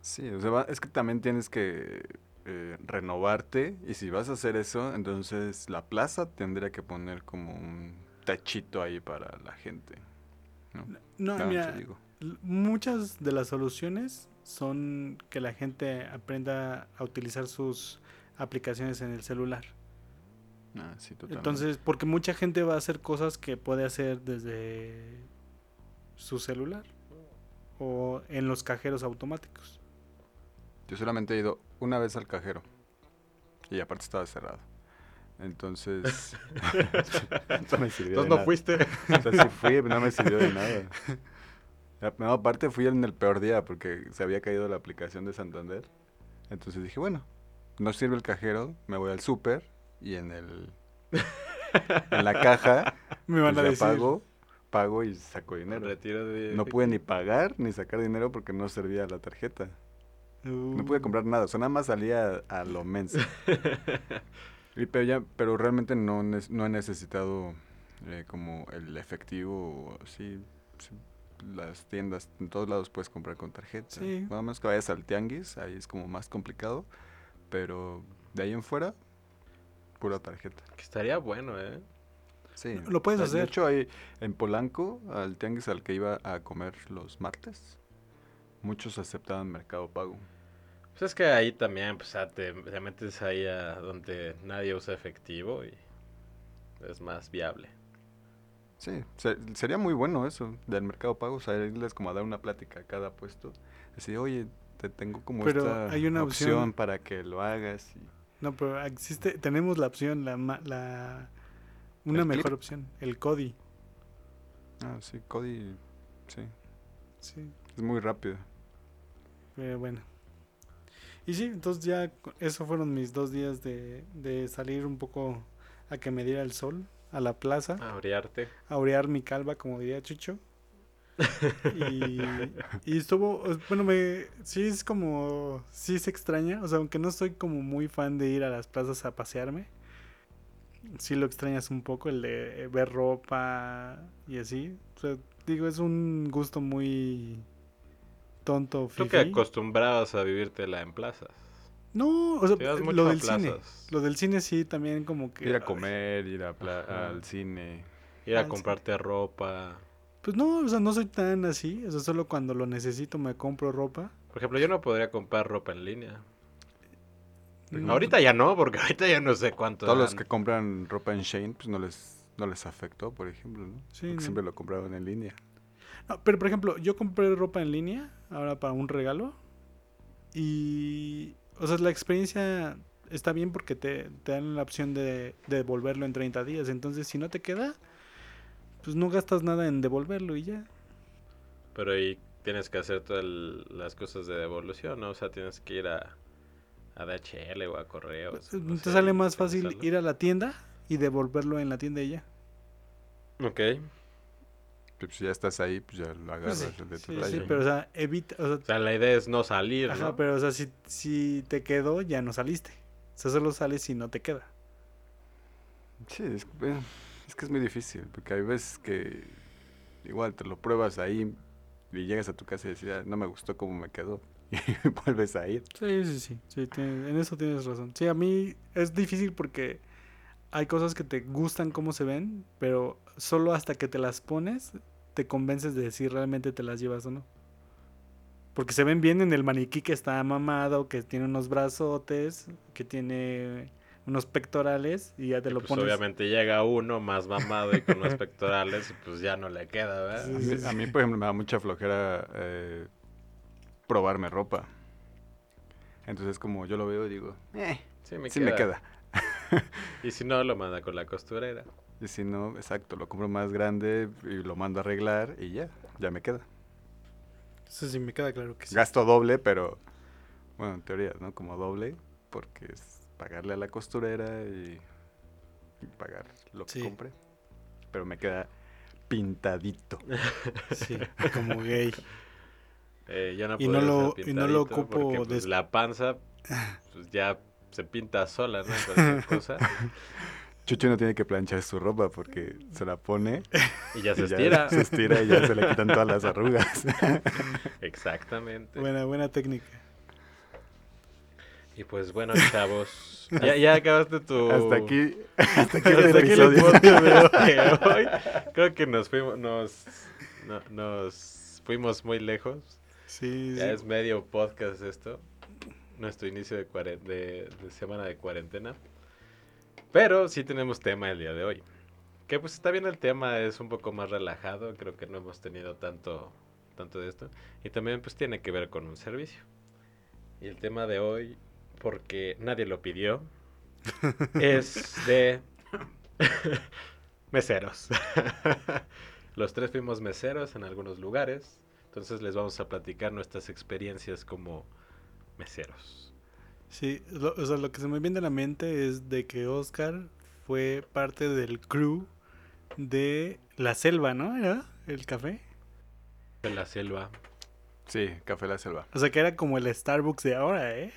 Sí, o sea, va- es que también tienes que eh, renovarte y si vas a hacer eso, entonces la plaza tendría que poner como un tachito ahí para la gente. ¿no? No, mira, muchas de las soluciones son que la gente aprenda a utilizar sus aplicaciones en el celular. Ah, sí, totalmente. Entonces, porque mucha gente va a hacer cosas que puede hacer desde su celular o en los cajeros automáticos. Yo solamente he ido una vez al cajero y aparte estaba cerrado. Entonces, no me sirvió de Entonces no nada. fuiste. O sea, sí fui, no me sirvió de nada. No, aparte fui en el peor día porque se había caído la aplicación de Santander. Entonces dije, bueno, no sirve el cajero, me voy al súper y en el en la caja Me van pues a decir. pago, pago y saco dinero. Retiro de No pude ni pagar ni sacar dinero porque no servía la tarjeta. No "Uh, pude comprar nada, o sea, nada más salía a, a lo menso. Y pero ya, pero realmente no, no he necesitado eh, como el efectivo, o así, sí, las tiendas, en todos lados puedes comprar con tarjeta. Sí. Nada más que vayas al tianguis, ahí es como más complicado, pero de ahí en fuera, pura tarjeta. Que estaría bueno, ¿eh? Sí. Lo puedes De- hacer. De hecho, hay en Polanco, al tianguis al que iba a comer los martes, muchos aceptaban Mercado Pago. Pues es que ahí también, pues, te, te metes ahí a donde nadie usa efectivo y es más viable. Sí, se- sería muy bueno eso del Mercado Pago, o sea, irles como a dar una plática a cada puesto. Decir, oye, te tengo como Pero esta hay una opción, opción- para que lo hagas. Y... No, pero existe, tenemos la opción, la, la una ¿El mejor clip? opción, el CODI. Ah, sí, Cody, sí, Sí, es muy rápido. pero bueno. Y sí, entonces ya co- eso fueron mis dos días de, de salir un poco a que me diera el sol, a la plaza, Ah. Abriarte. a orear mi calva, como diría Chucho. Y, y estuvo, eh, bueno, me, sí es como, sí se extraña, o sea, aunque no soy como muy fan de ir a las plazas a pasearme, sí lo extrañas un poco el de ver ropa y así. O sea, digo, es un gusto muy tonto, Creo que acostumbrabas a vivírtela en plazas. No, o sea, mucho lo del cine. Lo del cine sí también como que... Ir a ay, comer, ir a Ajá. al cine. Ir a comprarte ropa. Pues no, o sea, no soy tan así. O sea, solo cuando lo necesito me compro ropa. Por ejemplo, yo no podría comprar ropa en línea. Ahorita ya no, porque ahorita ya no sé cuánto. Todos los que compran ropa en Shane, pues no les, no les afectó, por ejemplo, ¿no? Sí, Porque no. siempre lo compraban en línea. No, pero por ejemplo, yo compré ropa en línea ahora para un regalo. Y. O sea, la experiencia está bien porque te, te dan la opción de, de devolverlo en 30 días. Entonces, si no te queda, pues no gastas nada en devolverlo y ya. Pero ahí tienes que hacer todas las cosas de devolución, ¿no? O sea, tienes que ir a, a DHL o a correos. Pues, te sale más fácil ir a la tienda y devolverlo en la tienda y ya. Ok. Pues si ya estás ahí, pues ya lo agarras sí, el de tu Sí, pero o sea, evita. O sea, O sea, la idea es no salir, ajá, ¿no? pero o sea, si, si te quedó, ya no saliste. O sea, solo sales si no te queda. Sí, es, que, es que es muy difícil, porque hay veces que igual te lo pruebas ahí y llegas a tu casa y dices, "Ah, no me gustó cómo me quedó, y vuelves a ir. Sí, sí, sí, sí, tiene- en eso tienes razón. Sí, a mí es difícil porque hay cosas que te gustan cómo se ven, pero solo hasta que te las pones te convences de si realmente te las llevas o no. Porque se ven bien en el maniquí que está mamado, que tiene unos brazotes, que tiene unos pectorales y ya te lo Pues pones. obviamente llega uno más mamado y con unos pectorales y pues ya no le queda, ¿verdad? Sí, A sí, mí, sí. a mí, por ejemplo, me da mucha flojera eh, probarme ropa. Entonces, como yo lo veo, digo, eh, Sí, me sí queda. me queda. Y si no, lo manda con la costurera. Y si no, exacto, lo compro más grande y lo mando a arreglar y ya, ya me queda. Eso sí me queda claro que sí. Gasto doble, pero, bueno, en teoría, ¿no? Como doble, porque es pagarle a la costurera y, y pagar lo que Sí. compre. Pero me queda pintadito. Sí, como gay. Eh, yo no Y no lo- y no lo ocupo porque, pues, des- la panza pues, ya se pinta sola, ¿no? Cualquier cosa. Chucho no tiene que planchar su ropa porque se la pone Y ya se y ya estira. se estira y ya se le quitan todas las arrugas. Exactamente. Buena, buena técnica. Y pues bueno, chavos. Ya, ya acabaste tu. Hasta aquí, hasta aquí Hasta aquí el episodio. podcast de hoy. Creo que nos fuimos, nos, no- nos fuimos muy lejos. Sí, Ya sí. es medio podcast esto. Nuestro inicio de, de, de semana de cuarentena. Pero sí tenemos tema el día de hoy. Que pues está bien el tema, es un poco más relajado. Creo que no hemos tenido tanto, tanto de esto. Y también pues tiene que ver con un servicio. Y el tema de hoy, porque nadie lo pidió, es de meseros. Los tres fuimos meseros en algunos lugares. Entonces les vamos a platicar nuestras experiencias como meseros. Sí, lo, o sea, lo que se me viene a la mente es de que Oscar fue parte del crew de La Selva, ¿no? ¿Era el café? De la selva. Sí, Café La Selva. O sea, que era como el Starbucks de ahora, ¿eh?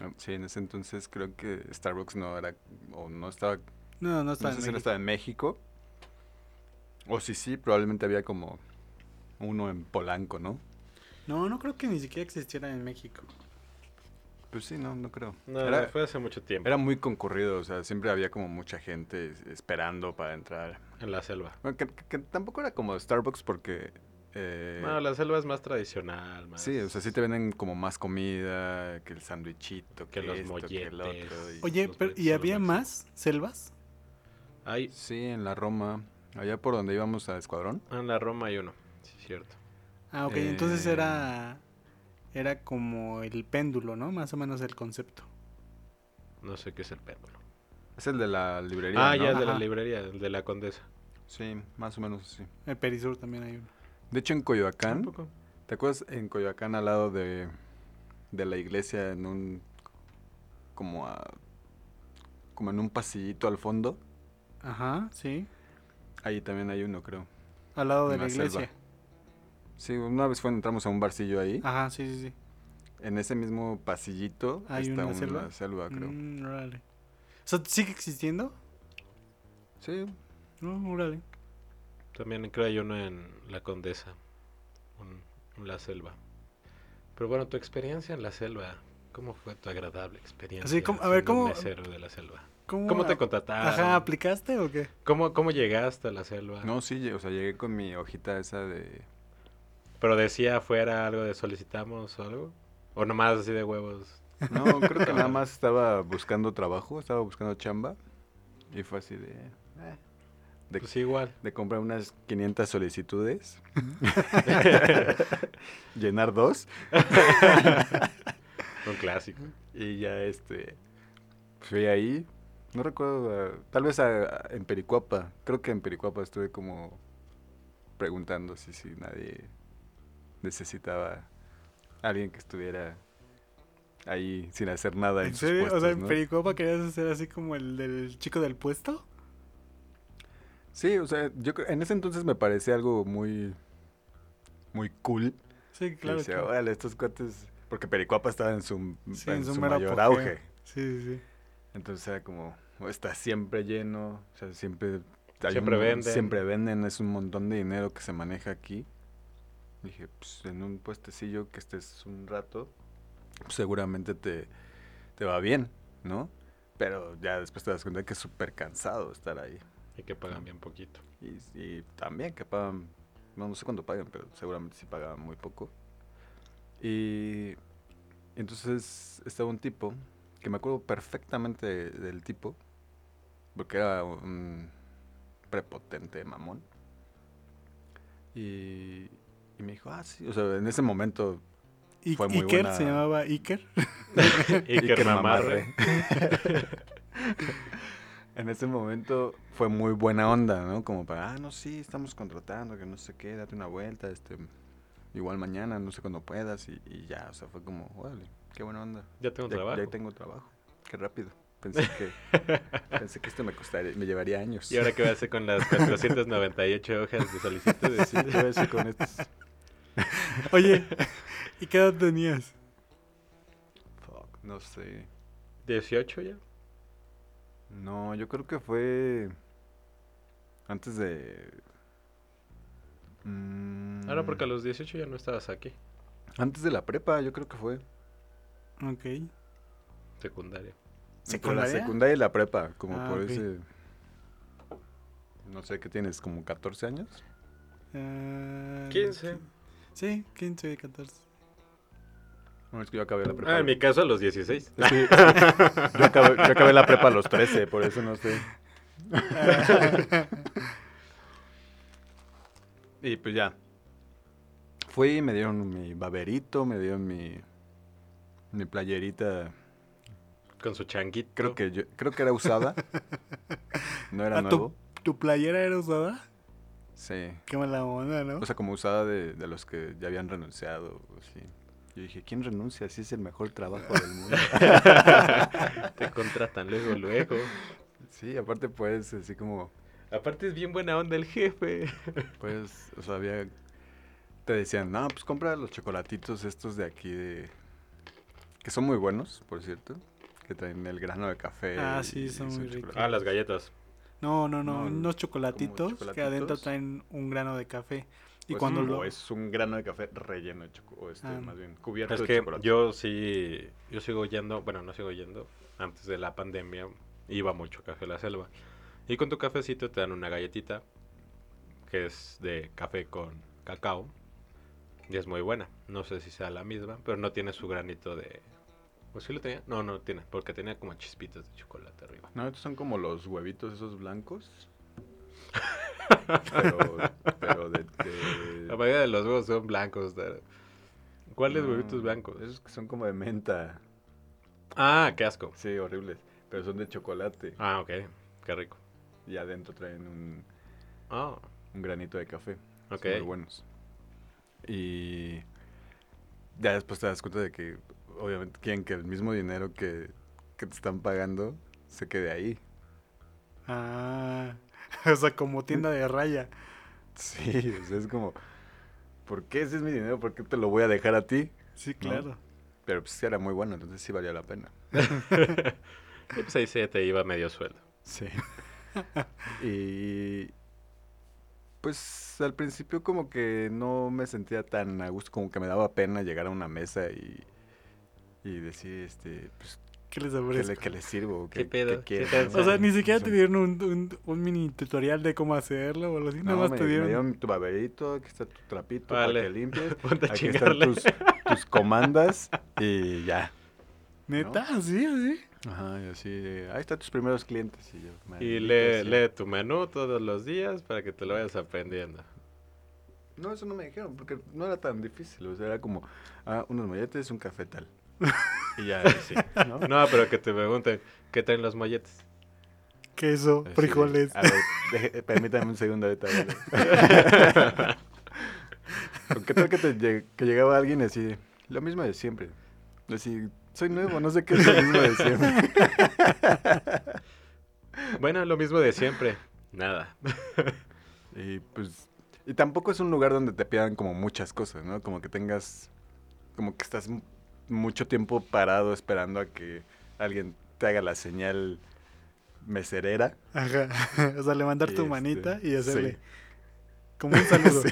Ah, Sí, en ese entonces creo que Starbucks no era, o no estaba, No, no está no sé en si no México. estaba en México. O si sí, probablemente había como uno en Polanco, ¿no? No, no creo que ni siquiera existiera en México. Pues sí, no, no creo. No, era, fue hace mucho tiempo. era muy concurrido, o sea, siempre había como mucha gente esperando para entrar. En la selva. Bueno, que, que- que tampoco era como Starbucks porque... eh, No, la selva es más tradicional. Más... Sí, o sea, sí te venden como más comida, que el sándwichito, Que que, los esto, que el molletes. otro. y- Oye, Los pero, ¿y había más selvas? Hay, Sí, en la Roma, allá por donde íbamos a Escuadrón. en la Roma hay uno. Sí, cierto. Ah, ok, entonces Eh. era era como el péndulo, ¿no? Más o menos el concepto. No sé qué es el péndulo. Es el de la librería, Ah, ¿no? ya, el de la librería, el de la condesa. Sí, más o menos sí. El Perisur también hay uno. De hecho, en Coyoacán, Tampoco. ¿te acuerdas? En Coyoacán, al lado de, de la iglesia, en un... como a... como en un pasillito al fondo. Ajá, sí. Ahí también hay uno, creo. Al lado de En la selva. Sí, una vez fue, entramos a un barcillo ahí. Ajá, sí, sí, sí. En ese mismo pasillito ¿Hay está una una selva? selva, creo. Mm, órale. O sea, ¿sigue existiendo? Sí, No, órale. También creo hay uno en la condesa. un- en la selva. Pero bueno, tu experiencia en la selva. ¿Cómo fue tu agradable experiencia? Así, ¿cómo- a ver, cómo- mesero de la selva? ¿Cómo, ¿Cómo te contrataron? Ajá, ¿aplicaste o qué? ¿Cómo, ¿Cómo llegaste a la selva? No, sí, o sea, llegué con mi hojita esa de... ¿Pero decía afuera algo de solicitamos o algo? ¿O nomás así de huevos? No, creo que nada más estaba buscando trabajo, estaba buscando chamba. Y fue así de... eh, de, Pues igual. de comprar unas 500 solicitudes. llenar dos. Un clásico. Y ya, este... Fui ahí. No recuerdo, tal vez a- a- en Pericuapa. Creo que en Pericuapa estuve como preguntando si, si nadie necesitaba alguien que estuviera ahí sin hacer nada en, ¿En sus serio? o sea, en ¿no? Pericopa querías hacer así como el del chico del puesto. Sí, o sea, yo creo- en ese entonces me parecía algo muy muy cool. Sí, claro. decía, claro. órale, estos cuates porque Pericuapa estaba en su, Sí, en en su su mayor apogeo. auge. Sí, sí, sí. Entonces era como, "Oh, está siempre lleno, o sea, siempre... Siempre un- venden. Siempre venden, es un montón de dinero que se maneja aquí. Dije, pues en un puestecillo que estés un rato, pues, seguramente te, te va bien, ¿no? Pero ya después te das cuenta que es súper cansado estar ahí. Y que pagan bien poquito. Y, y también que pagan, no, no sé cuánto pagan, pero seguramente sí pagaban muy poco. Y entonces estaba un tipo, que me acuerdo perfectamente de- del tipo, porque era un prepotente mamón. Y, y me dijo, ah, sí, o sea, en ese momento I- Fue muy Iker buena- se llamaba Iker. Iker Mamarre. en ese momento fue muy buena onda, ¿no? Como para, ah, no, sí, estamos contratando, que no sé qué, date una vuelta, este, igual mañana, no sé cuándo puedas, y, y ya, o sea, fue como, órale, qué buena onda. Ya tengo Ya, trabajo. ya tengo trabajo, qué rápido. Pensé que, pensé que esto me costaría, me llevaría años. ¿Y ahora qué voy a hacer con las 498 hojas de solicitudes? Sí, ¿qué voy a hacer con estos? Oye, ¿y qué edad tenías? Fuck, no sé. ¿18 ya? No, yo creo que fue antes de... mm, Ahora porque a los 18 ya no estabas aquí. Antes de la prepa, yo creo que fue. Ok. Secundaria. Entre la ¿Secundaria? secundaria y la prepa, como Ah, por ese... No sé, ¿qué tienes? ¿Como 14 años? Ah, 15. Sí, 15, 14. No, es que yo acabé la prepa. Ah, en mi caso a los 16. Es que yo, acabé, yo acabé la prepa a los 13, por eso no sé. Y pues ya. Fui, me dieron mi baberito, me dieron mi, mi playerita. Con su changuito. Creo que yo, creo que era usada. No era Ah, nuevo. ¿Tu playera era usada? Sí. Qué mala onda, ¿no? O sea, como usada de, de los que ya habían renunciado. Sí. Yo dije, ¿quién renuncia? Si es el mejor trabajo del mundo. Te contratan luego, luego. sí, aparte pues, así como, Aparte es bien buena onda el jefe. pues, o sea, había... Te decían, no, pues compra los chocolatitos estos de aquí de... Que son muy buenos, por cierto. Que traen el grano de café. Ah, y- sí, son muy ricos. Ah, las galletas. No, no, no, No, unos chocolatitos, que adentro traen un grano de café. Y O es cuando un- lo... o es un grano de café relleno de chocolate, o este, Ah. más bien, cubierto Es de que chocolate. yo sí, yo sigo yendo, bueno, no sigo yendo, antes de la pandemia iba mucho a Café La Selva. Y con tu cafecito te dan una galletita que es de café con cacao y es muy buena. No sé si sea la misma, pero no tiene su granito de... ¿O sí lo tenía? No, no tiene, porque tenía como chispitas de chocolate arriba. No, estos son como los huevitos esos blancos. pero, pero de, de- La mayoría de los huevos son blancos. ¿Cuáles no, huevitos blancos? Esos que son como de menta. Ah, qué asco. Sí, horribles. Pero son de chocolate. Ah, ok, qué rico. Y adentro traen un, Ah, un granito de café. ok. Son muy buenos. Y ya después te das cuenta de que obviamente quieren que el mismo dinero que, que te están pagando se quede ahí. Ah, o sea, como tienda de raya. Sí, o sea, es como, ¿por qué ese es mi dinero? ¿Por qué te lo voy a dejar a ti? Sí, claro. Pero pues sí era muy bueno, entonces sí valía la pena. Y pues ahí se te iba medio sueldo. Sí. y pues al principio como que no me sentía tan a gusto, como que me daba pena llegar a una mesa y, y decir, este, pues, ¿Qué les ¿qué ofrezco? qué le sirvo? ¿Qué pedo? ¿Qué quieren? tal? O sea, ni siquiera te dieron un, un, un mini tutorial de cómo hacerlo o algo así. No, Nada más me, te me dieron. dieron tu baberito, aquí está tu trapito Vale. para que limpies. Ponte a Aquí están tus, tus comandas y ya. ¿Neta? ¿Así? ¿Así? Ajá, y así, ahí están tus primeros clientes. Y, yo, Y "Maldita lee, sea". lee tu menú todos los días para que te lo vayas aprendiendo. No, eso no me dijeron, porque no era tan difícil. O sea, era como, ah, unos molletes, un café tal. Y ya, sí, ¿no? No, pero que te pregunten, ¿qué traen los molletes? Queso, Así de, frijoles. a ver, permítame un segundo ahorita. ¿vale? ¿Con qué tal que, te lleg- que llegaba alguien así, lo mismo de siempre? Así, soy nuevo, no sé qué es lo mismo de siempre. Bueno, lo mismo de siempre. Nada. Y pues, y tampoco es un lugar donde te pidan como muchas cosas, ¿no? Como que tengas, como que estás mucho tiempo parado esperando a que alguien te haga la señal meserera. Ajá. O sea, levantar Y tu este, manita y hacerle sí. como un saludo. Sí.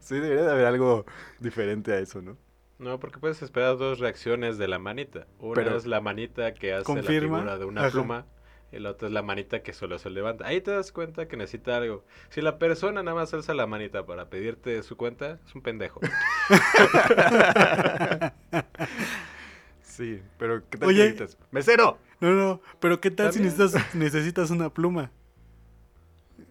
sí, debería de haber algo diferente a eso, ¿no? No, porque puedes esperar dos reacciones de la manita. Una Pero- es la manita que hace Confirma. la figura de una Ajá. pluma Y la otra es la manita que solo se levanta. Ahí te das cuenta que necesita algo. Si la persona nada más alza la manita para pedirte su cuenta, es un pendejo. Sí, pero ¿qué tal Oye. que gritas? ¡Mesero! No, no, pero ¿qué tal si necesitas, necesitas una pluma?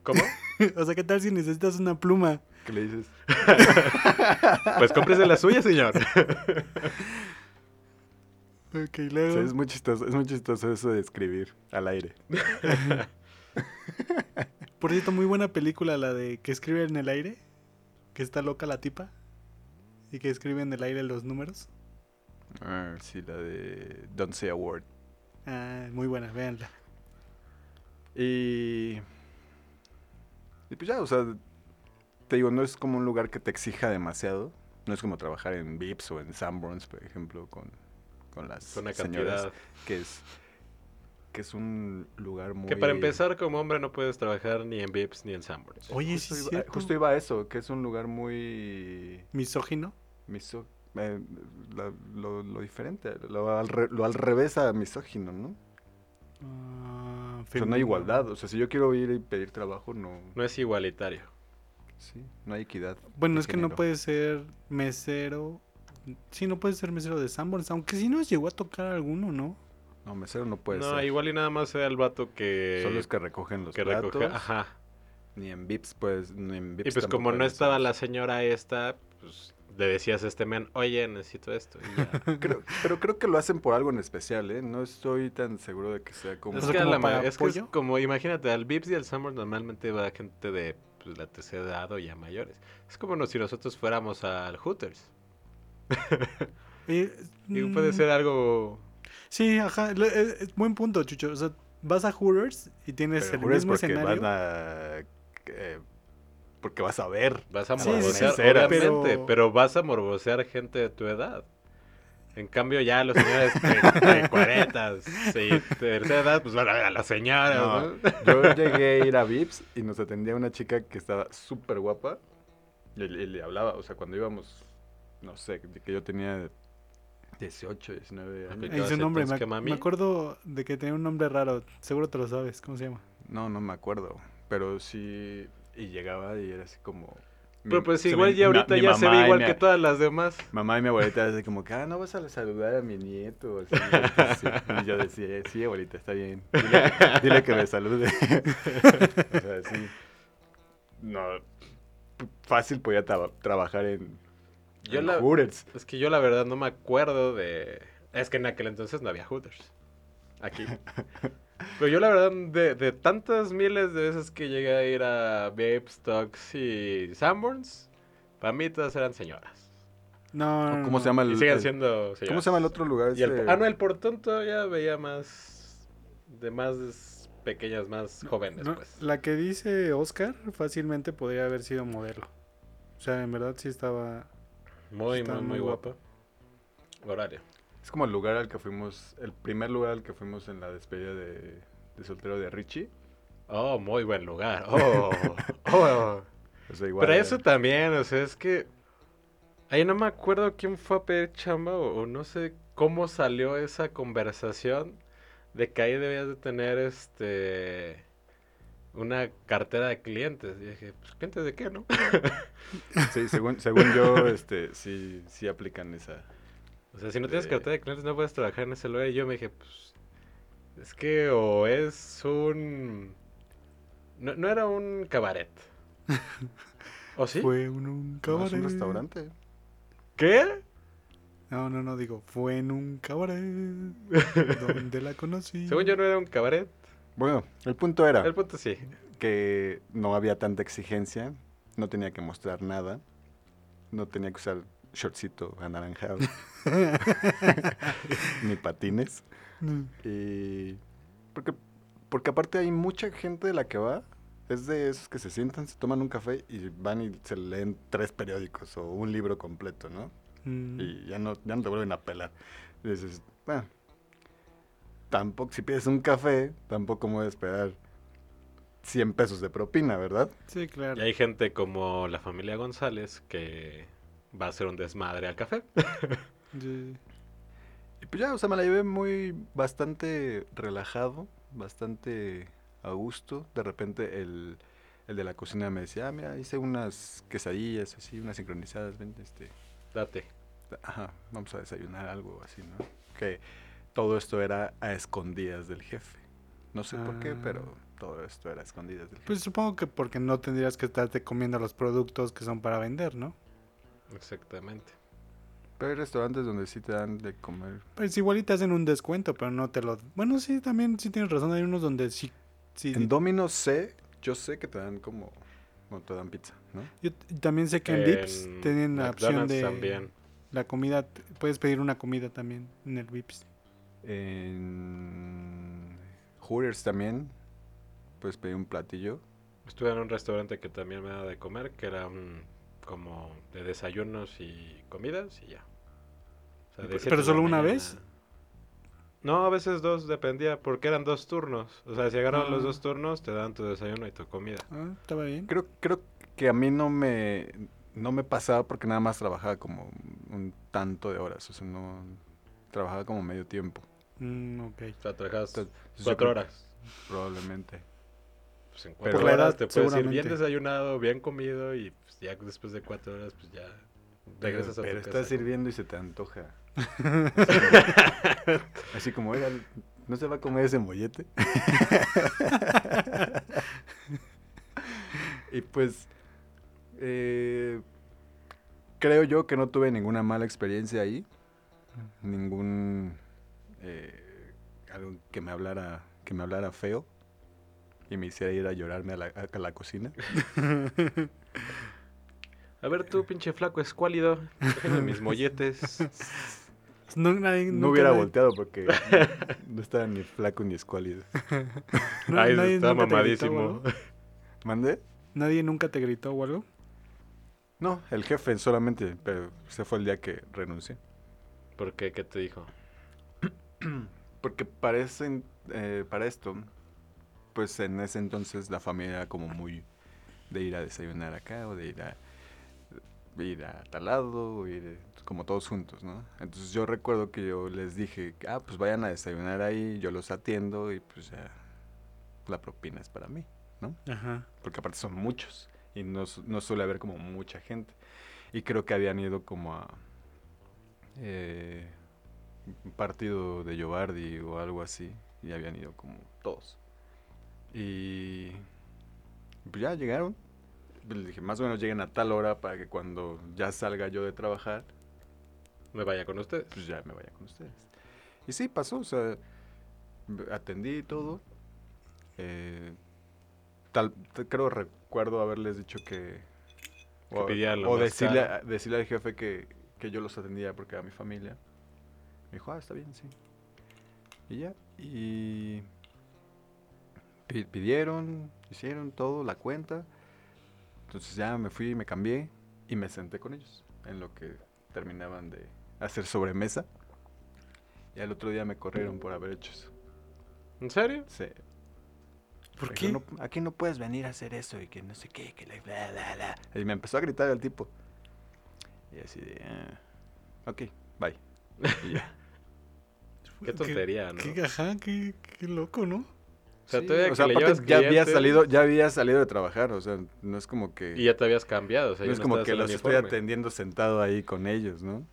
¿Cómo? o sea, ¿qué tal si necesitas una pluma? ¿Qué le dices? Pues cómprese la suya, señor. Ok, luego. Sí, es muy chistoso, es muy chistoso eso de escribir al aire. Por cierto, muy buena película la de que escribe en el aire. Que está loca la tipa. Y que escribe en el aire los números. Ah, sí, la de Don't Say a Word. Ah, muy buena, véanla. Y... Y pues ya, o sea, te digo, no es como un lugar que te exija demasiado. No es como trabajar en Vips o en Sanborns, por ejemplo, con, con las Es una señoras, cantidad. que es que es un lugar muy... Que para empezar, como hombre, no puedes trabajar ni en Vips ni en Sanborns. Oye, justo sí, iba, justo iba a eso, que es un lugar muy... Misógino. miso- eh, la- lo, lo diferente, lo al, re- lo al revés a misógino, ¿no? Ah, O sea, no hay igualdad. O sea, si yo quiero ir y pedir trabajo, no... No es igualitario. Sí, no hay equidad. Bueno, es que no género. puede ser mesero. Sí, no puede ser mesero de Sanborns. Aunque sí nos llegó a tocar alguno, ¿no? No, mesero no puede no, ser. igual y nada más sea el vato que... Son los que recogen los que platos. recoge. Ajá. Ni en Vips, pues, ni en Vips Y pues como no estaba la señora esta, pues le decías a este men, oye, necesito esto. Y ya. Creo- pero creo que lo hacen por algo en especial, ¿eh? No estoy tan seguro de que sea como... es, que a como la ma- para es que es pollo. como, imagínate, al Vips y al Summer normalmente va gente de pues, la tercera edad o ya mayores. Es como no- si nosotros fuéramos al Hooters. Eh, Y mm, puede ser algo... Sí, ajá. eh, buen punto, Chucho. O sea, vas a Hooters y tienes Pero el es mismo porque escenario. van a... eh, porque vas a ver. Vas a Sí, sí, sí, morbosear, pero- pero... vas a morbosear gente de tu edad. En cambio, ya los señores de, de 40, sí, tercera edad, pues van a ver a las señoras, No, ¿no? yo llegué a ir a Vips y nos atendía una chica que estaba súper guapa y, y le hablaba, o sea, cuando íbamos, no sé, de que yo tenía 18, 19 años. Ahí su nombre. Me, me acuerdo de que tenía un nombre raro. Seguro te lo sabes. ¿Cómo se llama? No, no me acuerdo, pero sí, y llegaba y era así como... Pero mi- pues igual ya ahorita mi ya se ve igual mi- que todas las demás. Mamá y mi abuelita así como que, ah, no vas a saludar a mi nieto. Así, pues. Y yo decía, sí, abuelita, está bien. Dile, dile que me salude. o sea, sí. No, fácil podía tra- trabajar en, Yo en la- Hooters. Es que yo la verdad no me acuerdo de... Es que en aquel entonces no había Hooters. Aquí. Pero yo la verdad, de, de tantas miles de veces que llegué a ir a Babe Stocks y Sanborns, para mí todas eran señoras. No, no, ¿Cómo se llama Y el, siguen el- siendo señoras. ¿Cómo se llama el otro lugar? Y el ese? po- ah, no, el portón todavía veía más... De más pequeñas, más jóvenes, No, pues. La que dice Oscar fácilmente podría haber sido modelo. O sea, en verdad sí estaba. Muy, está muy, muy guapa. Horario. Es como el lugar al que fuimos, el primer lugar al que fuimos en la despedida de, de soltero de Richie. Oh, muy buen lugar. Oh, oh. O sea, igual Pero era- eso también, o sea, es que ahí no me acuerdo quién fue a pedir chamba o, o no sé cómo salió esa conversación de que ahí debías de tener este una cartera de clientes. Y dije, pues clientes de qué, ¿no? Sí, según, según yo, este, sí, sí aplican esa. O sea, si no tienes Eh. cartera de clientes no puedes trabajar en ese lugar. Y yo me dije, pues es que o es un no, no era un cabaret. ¿O sí? Fue un, un No, cabaret. es un restaurante. ¿Qué? No, no, no, digo, fue en un cabaret. donde la conocí. Según yo no era un cabaret. Bueno, el punto era El punto sí. que no había tanta exigencia, no tenía que mostrar nada, no tenía que usar shortcito anaranjado, ni patines. Mm. Y porque, porque aparte hay mucha gente de la que va, es de esos que se sientan, se toman un café y van y se leen tres periódicos o un libro completo, ¿no? Mm. Y ya no, ya no te vuelven a pelar. Y dices, bueno, tampoco, si pides un café, tampoco me voy a esperar 100 pesos de propina, ¿verdad? Sí, claro. Y hay gente como la familia González que va a hacer un desmadre al café. Sí. Y pues ya, o sea, me la llevé muy, bastante relajado. bastante a gusto. De repente el, el de la cocina me decía, ah, mira, hice unas quesadillas así, unas sincronizadas, ven, este, Date. ajá, vamos a desayunar algo así, ¿no? Que todo esto era a escondidas del jefe. No sé por qué, Ah. pero todo esto era a escondidas del jefe. Pues supongo que porque no tendrías que estarte comiendo los productos que son para vender, ¿no? Exactamente. Pero hay restaurantes donde sí te dan de comer. Pues igual y te hacen un descuento, pero no te lo... Bueno, sí, también sí tienes razón. Hay unos donde sí... sí En Domino's sé, yo sé que te dan como, no te dan pizza, ¿no? yo también sé que en Vips En tienen la opción de... también. La comida, puedes pedir una comida también en el Vips. En Hooters también, puedes pedir un platillo. Estuve en un restaurante que también me daba de comer, que era un, como de desayunos y comidas y ya. O sea, de ¿Pero solo una mañana. vez? No, a veces dos, dependía, porque eran dos turnos. O sea, si agarraban los Ah. dos turnos, te dan tu desayuno y tu comida. Ah, estaba bien. Creo, creo que a mí no me, no me pasaba porque nada más trabajaba como un tanto de horas, o sea, no trabajaba como medio tiempo. Mm, ok. O sea, Entonces, cuatro creo- horas. Probablemente. Pues en Pero- cuatro Por la horas edad, te puedes ir bien desayunado, bien comido y pues, ya después de cuatro horas, pues ya regresas pero, a pero tu estás casa. sirviendo y se te antoja. Así como, oiga, ¿no se va a comer ese mollete? y pues, eh, creo yo que no tuve ninguna mala experiencia ahí. Ningún, eh, algo que me hablara, que me hablara feo y me hiciera ir a llorarme a la, a la cocina. A ver tú, pinche flaco escuálido, déjame mis molletes. No, nadie, No nunca hubiera nadie- volteado porque no estaba ni flaco ni escuálido. no- Ay, nadie está gritó mamadísimo. algo. ¿Mandé? ¿Nadie nunca te gritó o algo? No, el jefe solamente, pero se fue el día que renuncié. ¿Por qué? ¿Qué te dijo? Porque para, ese- eh, para esto, pues en ese entonces la familia era como muy de ir a desayunar acá o de ir a, ir a tal lado, o ir como todos juntos, ¿no? Entonces yo recuerdo que yo les dije, ah, pues vayan a desayunar ahí, yo los atiendo y pues ya la propina es para mí, ¿no? Ajá. porque aparte son muchos y no, no suele haber como mucha gente. Y creo que habían ido como a eh, partido de Giovardi o algo así y habían ido como todos. Y pues ya llegaron. Les dije, más o menos lleguen a tal hora para que cuando ya salga yo de trabajar, Me vaya con ustedes. pues ya me vaya con ustedes. Y sí, pasó, o sea, atendí todo. Eh, tal, creo recuerdo haberles dicho que... O decirle, decirle al jefe que, que yo los atendía porque era mi familia. Me dijo, ah, está bien, sí. Y ya, y pi- pidieron, hicieron todo, la cuenta. Entonces ya me fui, me cambié y me senté con ellos en lo que terminaban de hacer sobremesa. Y al otro día me corrieron por haber hecho eso. ¿En serio? Sí. ¿Por qué? dijo, "No, aquí no puedes venir a hacer eso y que no sé qué, que la bla, bla, bla". Y me empezó a gritar el tipo. Y así de, "Ah, ok, bye. Y ya. Qué tontería, ¿no? Qué, ajá, qué, qué loco, ¿no? O sea, Sí, todavía o sea, aparte ya había clientes salido, ya había salido de trabajar, o sea, no es como que Y ya te habías cambiado, o sea, no es como que los estoy uniforme. atendiendo sentado ahí con ellos, ¿no?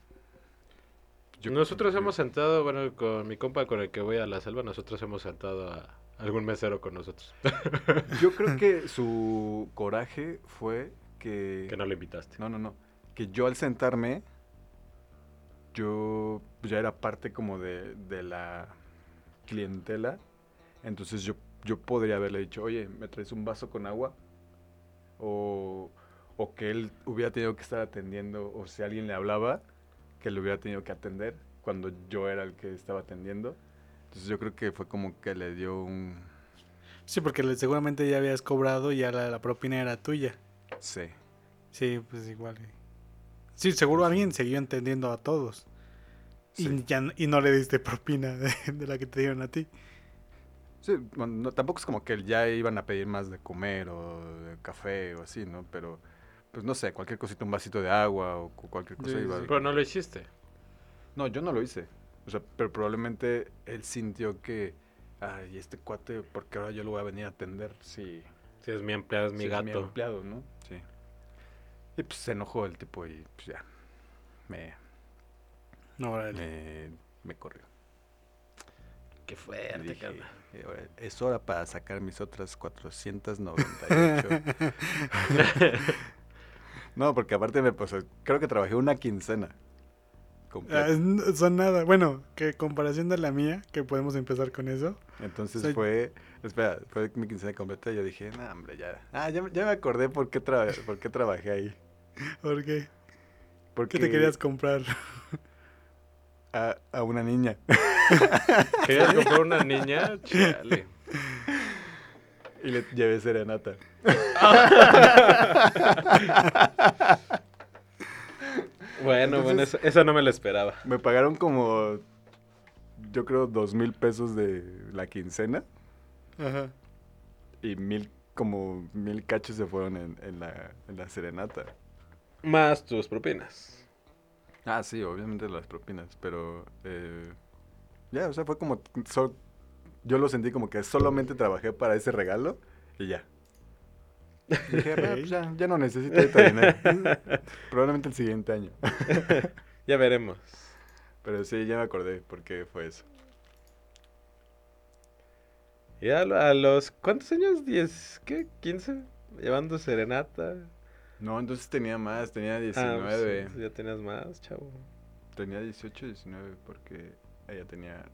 Yo- nosotros yo- hemos sentado, bueno, con mi compa con el que voy a la selva, nosotros hemos sentado a algún mesero con nosotros. Yo creo que su coraje fue que que no lo invitaste. No, no, no. Que yo al sentarme, yo pues, ya era parte como de, de la clientela. Entonces yo, yo podría haberle dicho, oye, ¿me traes un vaso con agua? O, o que él hubiera tenido que estar atendiendo, o si alguien le hablaba, que le hubiera tenido que atender cuando yo era el que estaba atendiendo. Entonces yo creo que fue como que le dio un... Sí, porque le- seguramente ya habías cobrado y ya la, la propina era tuya. Sí. Sí, pues igual. Sí, seguro alguien siguió entendiendo a todos. Sí. Y, ya, y no le diste propina de, de la que te dieron a ti. Sí, bueno, no- tampoco es como que ya iban a pedir más de comer o de café o así, ¿no? Pero, pues no sé, cualquier cosita, un vasito de agua o cu- cualquier cosa Sí, iba. sí. Pero no lo hiciste. No, yo no lo hice. O sea, pero probablemente él sintió que ay, este cuate, porque ahora yo lo voy a venir a atender? Si, Si es mi empleado, es mi si gato. Es mi empleado, ¿no? Sí. Y pues se enojó el tipo y pues ya. Me, No, me, me corrió. Qué fuerte, dije, carnal. "Eh, ahora es hora para sacar mis otras 498. no, porque aparte me pasó, creo que trabajé una quincena. completa. Ah, son nada. Bueno, que comparación de la mía, que podemos empezar con eso. Entonces soy- fue, espera, fue mi quincena completa y yo dije, no, hombre, ya. Ah, ya, ya me acordé por qué, por qué trabajé ahí. ¿Por qué? Porque ¿Qué te querías comprar? a, a una niña. ¿Querías comprar una niña? Chale. Y le llevé serenata. Bueno, bueno, Entonces- esa, esa no me la esperaba. Me pagaron como, yo creo, dos mil pesos de la quincena. Ajá. Y mil, como mil cachos se fueron en, en la, en la serenata. Más tus propinas. Ah, sí, obviamente las propinas, pero eh, ya, o sea, fue como, yo lo sentí como que solamente trabajé para ese regalo y ya. Dije, "Ah, pues ya, ya no necesito ahorita dinero. Probablemente el siguiente año. Ya veremos. Pero sí, ya me acordé por qué fue eso. Y a los... ¿Cuántos años? ¿10? ¿Qué? ¿15? Llevando serenata. No, entonces tenía más, tenía Ah, 19. pues, ya tenías más, chavo. Tenía 18, 19, porque ella tenía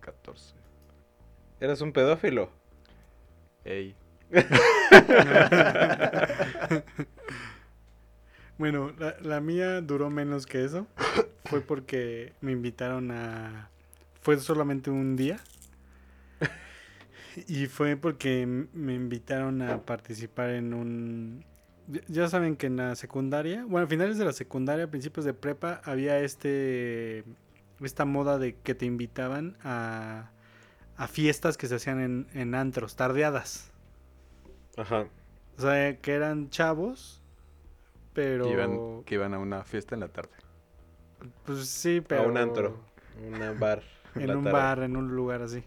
14. ¿Eras un pedófilo? Ey. Bueno, la, la mía duró menos que eso. Fue porque me invitaron a... Fue solamente un día. Y fue porque me invitaron a participar en un... ya- saben que en la secundaria, bueno, a finales de la secundaria, principios de prepa, había este... Esta moda de que te invitaban a, a fiestas que se hacían en, en antros, tardeadas. Ajá. O sea, que eran chavos, pero... Que, iban, que iban a una fiesta en la tarde. Pues sí, pero... A un antro. Un bar. En un tarde. bar, en un lugar así.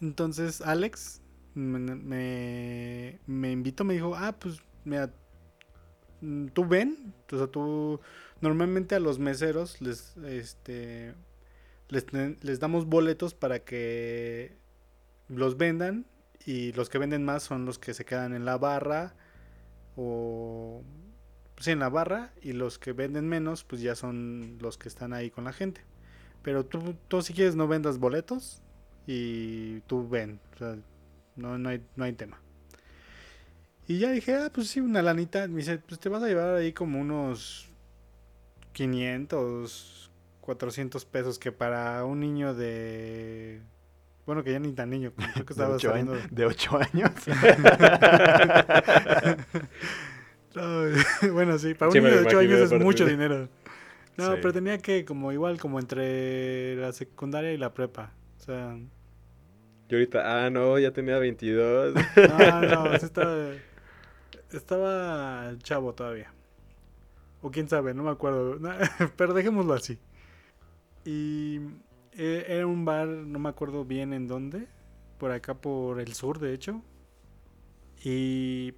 Entonces, Alex me, me, me invitó, me dijo, ah, pues, mira, mm, tú ven, o sea, tú, normalmente a los meseros les, este, les, les damos boletos para que los vendan y los que venden más son los que se quedan en la barra o, sí, en la barra y los que venden menos, pues ya son los que están ahí con la gente. Pero tú, tú si quieres no vendas boletos y tú ven, o sea, no, no, hay, no hay tema. Y ya dije, ah, pues sí, una lanita. Me dice, pues te vas a llevar ahí como unos 500, 400 pesos que para un niño de... Bueno, que ya ni tan niño, creo que De estaba 8 saliendo... años. De ocho años. No, bueno, sí, para un Sí, niño de 8 imaginé años es mucho dinero. No, Sí. pero tenía que, como igual, como entre la secundaria y la prepa. O sea, Y ahorita, ah, no, ya tenía 22. no, no, sí estaba, estaba chavo todavía. O quién sabe, no me acuerdo. Pero dejémoslo así. Y eh, era un bar, no me acuerdo bien en dónde. Por acá, por el sur, de hecho. Y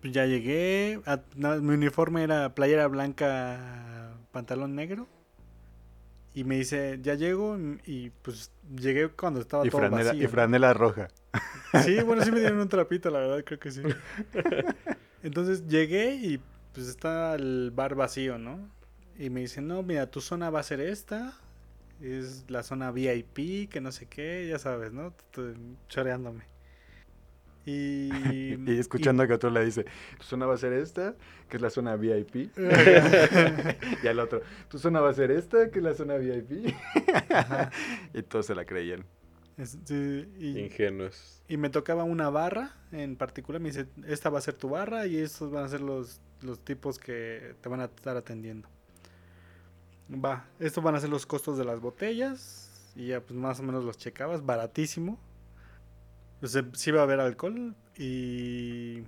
pues ya llegué. a- nada, mi uniforme era playera blanca, pantalón negro. Y me dice, ya llego. Y pues llegué cuando estaba y, todo franela, vacío. y franela roja. Sí, bueno, sí me dieron un trapito, la verdad, creo que sí. Entonces llegué y pues está el bar vacío, ¿no? Y me dicen, no, mira, tu zona va a ser esta. Es la zona VIP, que no sé qué, ya sabes, ¿no? T- Choreándome. Y, Y escuchando que otro le dice, tu zona va a ser esta, que es la zona VIP. y- y al otro, tu zona va a ser esta, que es la zona VIP. y todos se la creían. Es- sí, y- Ingenuos. Y me tocaba una barra en particular. Me dice, esta va a ser tu barra y estos van a ser los, los tipos que te van a estar atendiendo. Va, estos van a ser los costos de las botellas. Y ya pues más o menos los checabas, baratísimo. Pues eh, sí iba a haber alcohol y,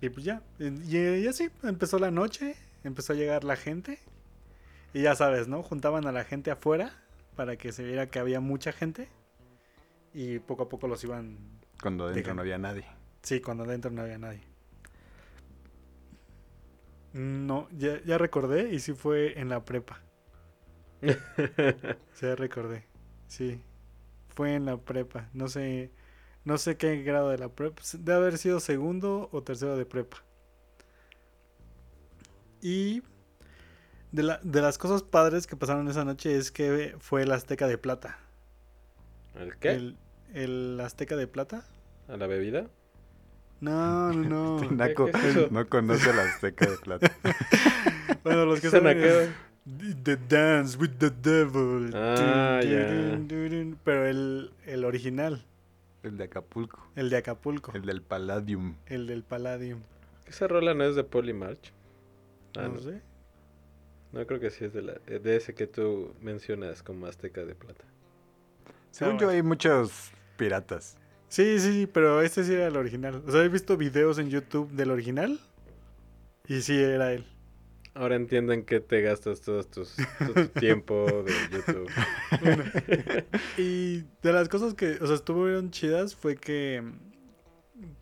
y pues ya. Y, y así empezó la noche, empezó a llegar la gente. Y ya sabes, ¿no? Juntaban a la gente afuera para que se viera que había mucha gente. Y poco a poco los iban... Cuando adentro no había nadie. Sí, cuando adentro no había nadie. No, ya, ya recordé y sí fue en la prepa. Sí, ya recordé. Sí. Fue en la prepa. No sé. No sé qué grado de la prepa. Debe haber sido segundo o tercero de prepa. Y de, la- de las cosas padres que pasaron esa noche es que fue el Azteca de Plata. ¿El qué? El, el Azteca de Plata. ¿A la bebida? No, no, no. Naco ¿Qué es eso? no conoce la Azteca de Plata. bueno, los que ¿Qué saben The Dance with the Devil. Ah, Dun, ya. dun, dun, dun. Pero el, el original, El de Acapulco. el de Acapulco, El del Palladium. el del Palladium. ¿Esa rola no es de Polymarch? Ah, no no. sé. No creo que sí es de, la, de ese que tú mencionas como Azteca de Plata. Según Ah, yo bueno. hay muchos piratas. Sí, sí, sí, pero este sí era el original. O sea, he visto videos en YouTube del original y sí era él. Ahora entiendo en qué te gastas tus, todo tu tiempo de YouTube. Y de las cosas que, o sea, estuvieron chidas fue que,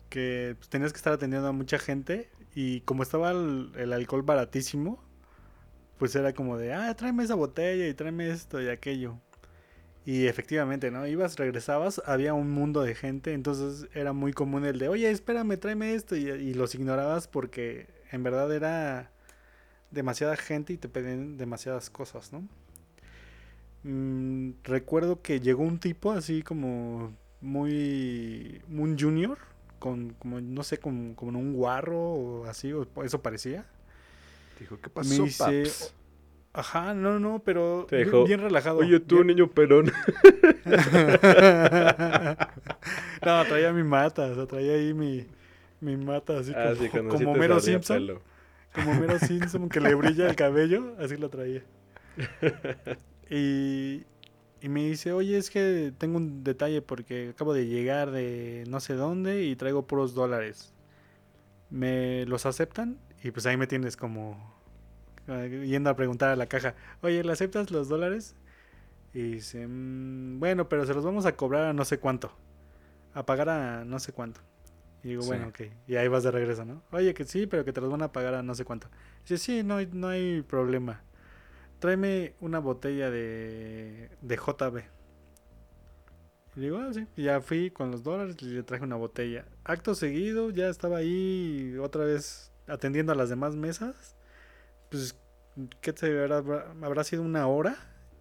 que pues, tenías que estar atendiendo a mucha gente y como estaba el, el alcohol baratísimo, pues era como de, ah, tráeme esa botella y tráeme esto y aquello. Y efectivamente, ¿no? Ibas, regresabas, había un mundo de gente, entonces era muy común el de, oye, espérame, tráeme esto y, y los ignorabas porque en verdad era demasiada gente y te pedían demasiadas cosas, ¿no? Mm, recuerdo que llegó un tipo así como muy un junior con como no sé como, como un guarro o así o eso parecía Dijo, ¿qué Me pasó, dice, paps? Ajá no no pero Te bien relajado Oye, tú, bien- niño perón. no traía mi mata o sea, traía ahí mi mi mata así Ah, como, sí, cuando sí como salía Simpson pelo. como Homero Simpson que le brilla el cabello, así lo traía. Y, y me dice, oye, es que tengo un detalle porque acabo de llegar de no sé dónde y traigo puros dólares. ¿Me los aceptan? Y pues ahí me tienes como yendo a preguntar a la caja, oye, ¿le aceptas los dólares? Y dice, "Mm, bueno, pero se los vamos a cobrar a no sé cuánto. A pagar a no sé cuánto. Y digo, Sí. bueno, ok. Y ahí vas de regreso, ¿no? Oye, que sí, pero que te los van a pagar a no sé cuánto. Dice, sí, no, hay- no hay problema. Tráeme una botella de, de JB. Y digo, ah, sí. Y ya fui con los dólares y le traje una botella. Acto seguido, ya estaba ahí otra vez atendiendo a las demás mesas. Pues, ¿qué te habrá, habrá sido una hora?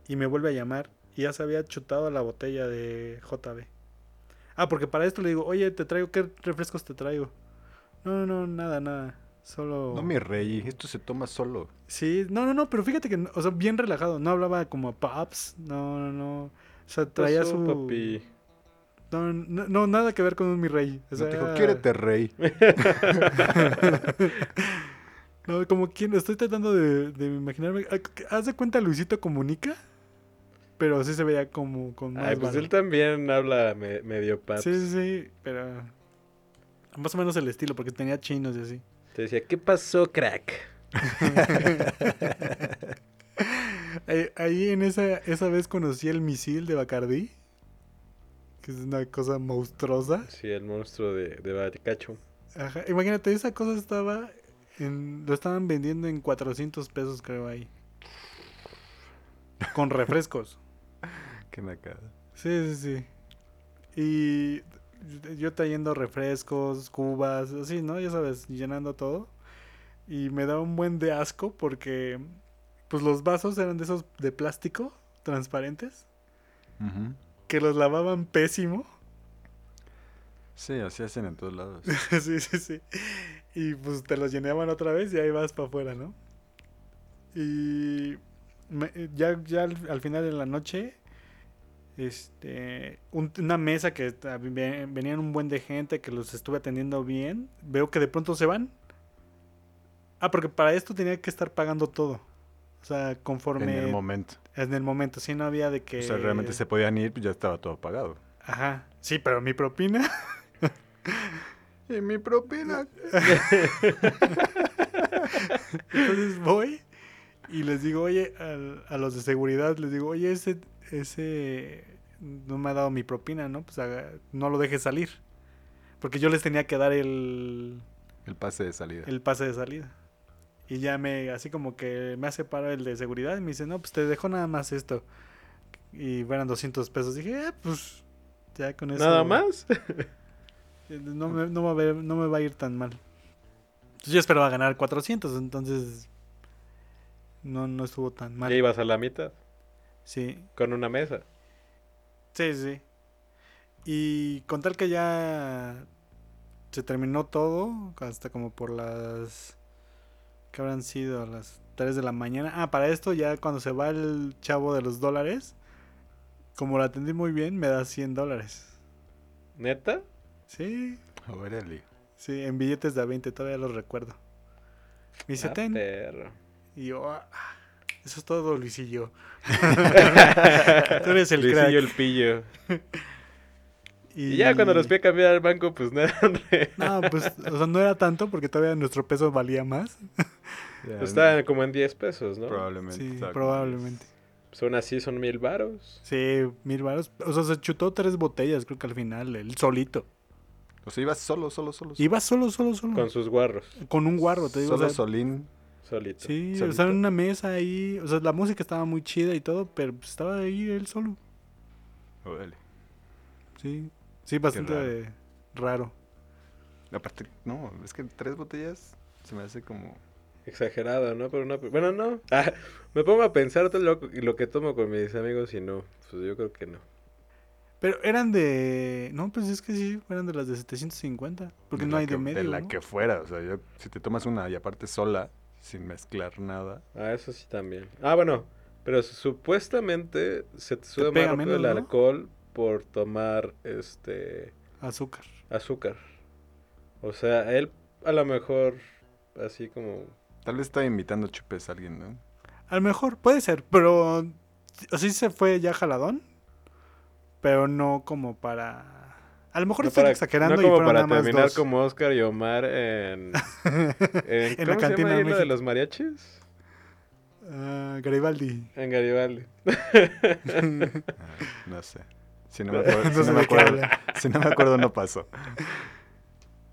Y me vuelve a llamar. Y ya se había chutado la botella de JB. Ah, porque para esto le digo, oye, te traigo, ¿qué refrescos te traigo? No, no, nada, nada. Solo. No, mi rey, esto se toma solo. Sí, no, no, no, pero fíjate que, no- o sea, bien relajado. No hablaba como a Paps, no, no, no. O sea, traía Pasó, su. papi. No, no, no, nada que ver con un mi rey. O No sea, te dijo, quiérete, rey. No, como quien, estoy tratando de, de imaginarme. ah, ¿Haz de cuenta Luisito Comunica? Pero sí se veía como con más Ay, pues él también habla me- medio paps. Sí, sí, sí, pero. Más o menos el estilo, porque tenía chinos y así. Te decía, ¿qué pasó, crack? Ahí, ahí en esa, esa vez conocí el misil de Bacardí. Que es una cosa monstruosa. Sí, el monstruo de, de Baricacho. Ajá, Imagínate, esa cosa estaba. En, lo estaban vendiendo en 400 pesos, creo, ahí. Con refrescos. Qué nacada. Sí, sí, sí. Y yo trayendo refrescos, cubas, así, ¿no? Ya sabes, llenando todo. Y me daba un buen de asco porque, pues los vasos eran de esos de plástico, transparentes, que los lavaban pésimo. Sí, así hacen en todos lados. sí, sí, sí. Y pues te los llenaban otra vez y ahí vas para afuera, ¿no? Y me- ya, ya al, al final de la noche, este, un- una mesa que venían un buen de gente que los estuve atendiendo bien, veo que de pronto se van. Ah, porque para esto tenía que estar pagando todo. O sea, conforme En el momento. en el momento, sí no había de que... O sea, realmente se podían ir, pues ya estaba todo pagado. Ajá, sí, pero mi propina... Y mi propina. Entonces voy y les digo, oye, al- a los de seguridad, les digo, oye, ese, ese no me ha dado mi propina, ¿no? Pues haga- no lo deje salir. Porque yo les tenía que dar el, El pase de salida. el pase de salida. Y ya me, así como que me hace parar el de seguridad y me dice, no, pues te dejo nada más esto. Y eran 200 pesos. Dije, eh, pues ya con eso. ¿Nada más? No me, no, va a ver- no me va a ir tan mal. Entonces yo esperaba ganar 400, entonces no, no estuvo tan mal. Ya ibas a la mitad Sí, con una mesa. sí, sí. Y con tal que ya se terminó todo, hasta como por las... que habrán sido? Las 3 de la mañana. Ah, para esto ya cuando se va el chavo de los dólares, como lo atendí muy bien, me da 100 dólares. ¿Neta? Sí, Órale. sí, en billetes de a 20, todavía los recuerdo. Me dice, Ah, "Ten". perro. Y yo, "Ah, eso es todo, Luisillo. Tú eres el Luisillo crack. el pillo. Y ya cuando los fui a cambiar al banco, pues no eran No, pues, o sea, no era tanto porque todavía nuestro peso valía más. Ya, pues estaban como en 10 pesos, ¿no? Probablemente. Sí, probablemente. Pues aún así son mil varos. Sí, mil varos. O sea, se chutó tres botellas, creo que al final, él solito. O sea, ibas solo, solo, solo. Iba solo, solo, solo. Con sus guarros. Con un guarro, te digo. o Solo sea, Solín. Solito. sí, solito. estaba en una mesa ahí. O sea, la música estaba muy chida y todo, pero pues, estaba ahí él solo. Órale. Sí, sí, bastante raro. raro. Aparte, no, es que tres botellas se me hace como. Exagerado, ¿no? Pero no, bueno, no. Ah, me pongo a pensar todo lo, lo que tomo con mis amigos y no. Pues yo creo que no. Pero eran de. No, pues es que sí, eran de las de 750. Porque de no hay que- de medio. De la ¿no? que fuera. O sea, yo, si te tomas una y aparte sola, sin mezclar nada. Ah, eso sí también. Ah, bueno. Pero supuestamente se te sube más rápido el ¿no? alcohol por tomar este Azúcar. azúcar. O sea, él a lo mejor así como Tal vez está invitando chupes a alguien, ¿no? A lo mejor, puede ser, pero. O sí se fue ya jaladón. Pero no como para. A lo mejor no estoy para- exagerando no y como para nada más terminar dos. como Oscar y Omar en, en, En la ¿cómo se cantina llama de de los mariachis? Ah, Garibaldi. En Garibaldi. Ah, no sé. Si no me acuerdo, No si no me acuerdo, si no me acuerdo no pasó.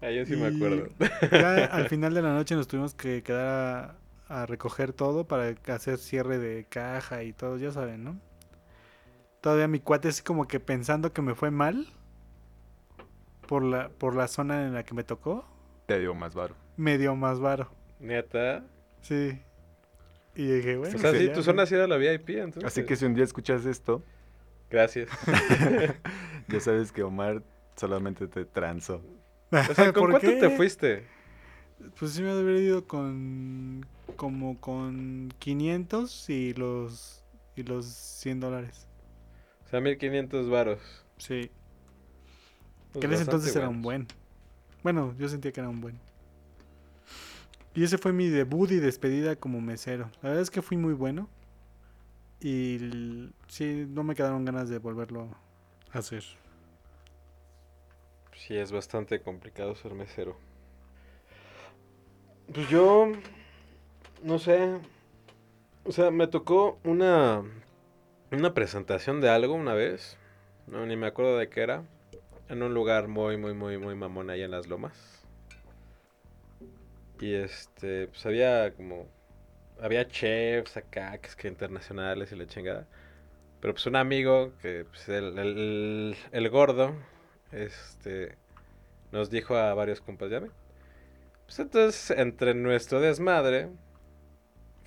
Ah, yo sí me acuerdo. Ya al final de la noche nos tuvimos que quedar a, a recoger todo para hacer cierre de caja y todo, ya saben, ¿no? Todavía mi cuate así como que pensando que me fue mal por la, por la zona en la que me tocó, Te digo más varo. me dio más varo. Neta. Sí. Y dije, bueno. O sea, pues sí, tu zona sí era la VIP, entonces. Así que si un día escuchas esto, Gracias. ya sabes que Omar solamente te transó. O sea, ¿con ¿Por cuánto qué? te fuiste? Pues sí me habría ido con como con 500 y los y los 100 dólares. O sea, 1500 varos. Sí. Pues que en ese entonces era un buenos. buen. Bueno, yo sentía que era un buen. Y ese fue mi debut y despedida como mesero. La verdad es que fui muy bueno. Y sí, no me quedaron ganas de volverlo a hacer. Sí, es bastante complicado ser mesero. Pues yo, no sé, o sea, me tocó una, una presentación de algo una vez, no, ni me acuerdo de qué era, en un lugar muy, muy, muy, muy mamón ahí en las lomas. Y este, pues había como, había chefs acá, que es que internacionales y la chingada. Pero pues un amigo, que pues el, el, el gordo, este, nos dijo a varios compas, ya Pues entonces, entre nuestro desmadre,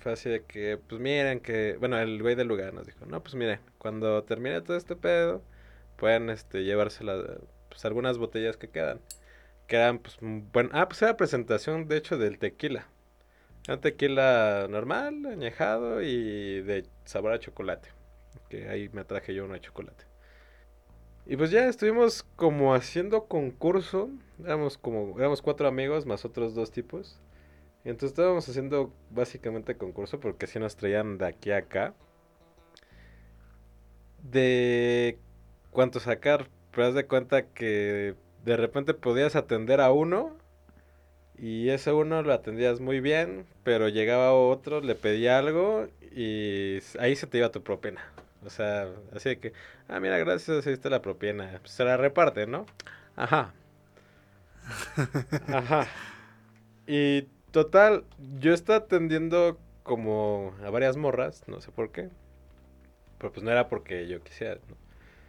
fue así de que, pues miren que, bueno, el güey del lugar nos dijo, no, pues miren, cuando termine todo este pedo, pueden, este, llevarse las, pues algunas botellas que quedan. Que eran, pues, bueno, ah, pues era presentación, de hecho, del tequila. Era un tequila normal, añejado y de sabor a chocolate. Que ahí me traje yo uno de chocolate. Y pues ya estuvimos como haciendo concurso. Éramos como, éramos cuatro amigos más otros dos tipos. Entonces estábamos haciendo básicamente concurso porque si nos traían de aquí a acá. De cuánto sacar. Pero haz de cuenta que de repente podías atender a uno. Y ese uno lo atendías muy bien. Pero llegaba otro, le pedía algo. Y ahí se te iba tu propina. O sea, así de que, ah, mira, gracias, está la propina. Pues se la reparte, ¿no? Ajá. Ajá. Y total, yo estaba atendiendo como a varias morras, no sé por qué. Pero pues no era porque yo quisiera, ¿no?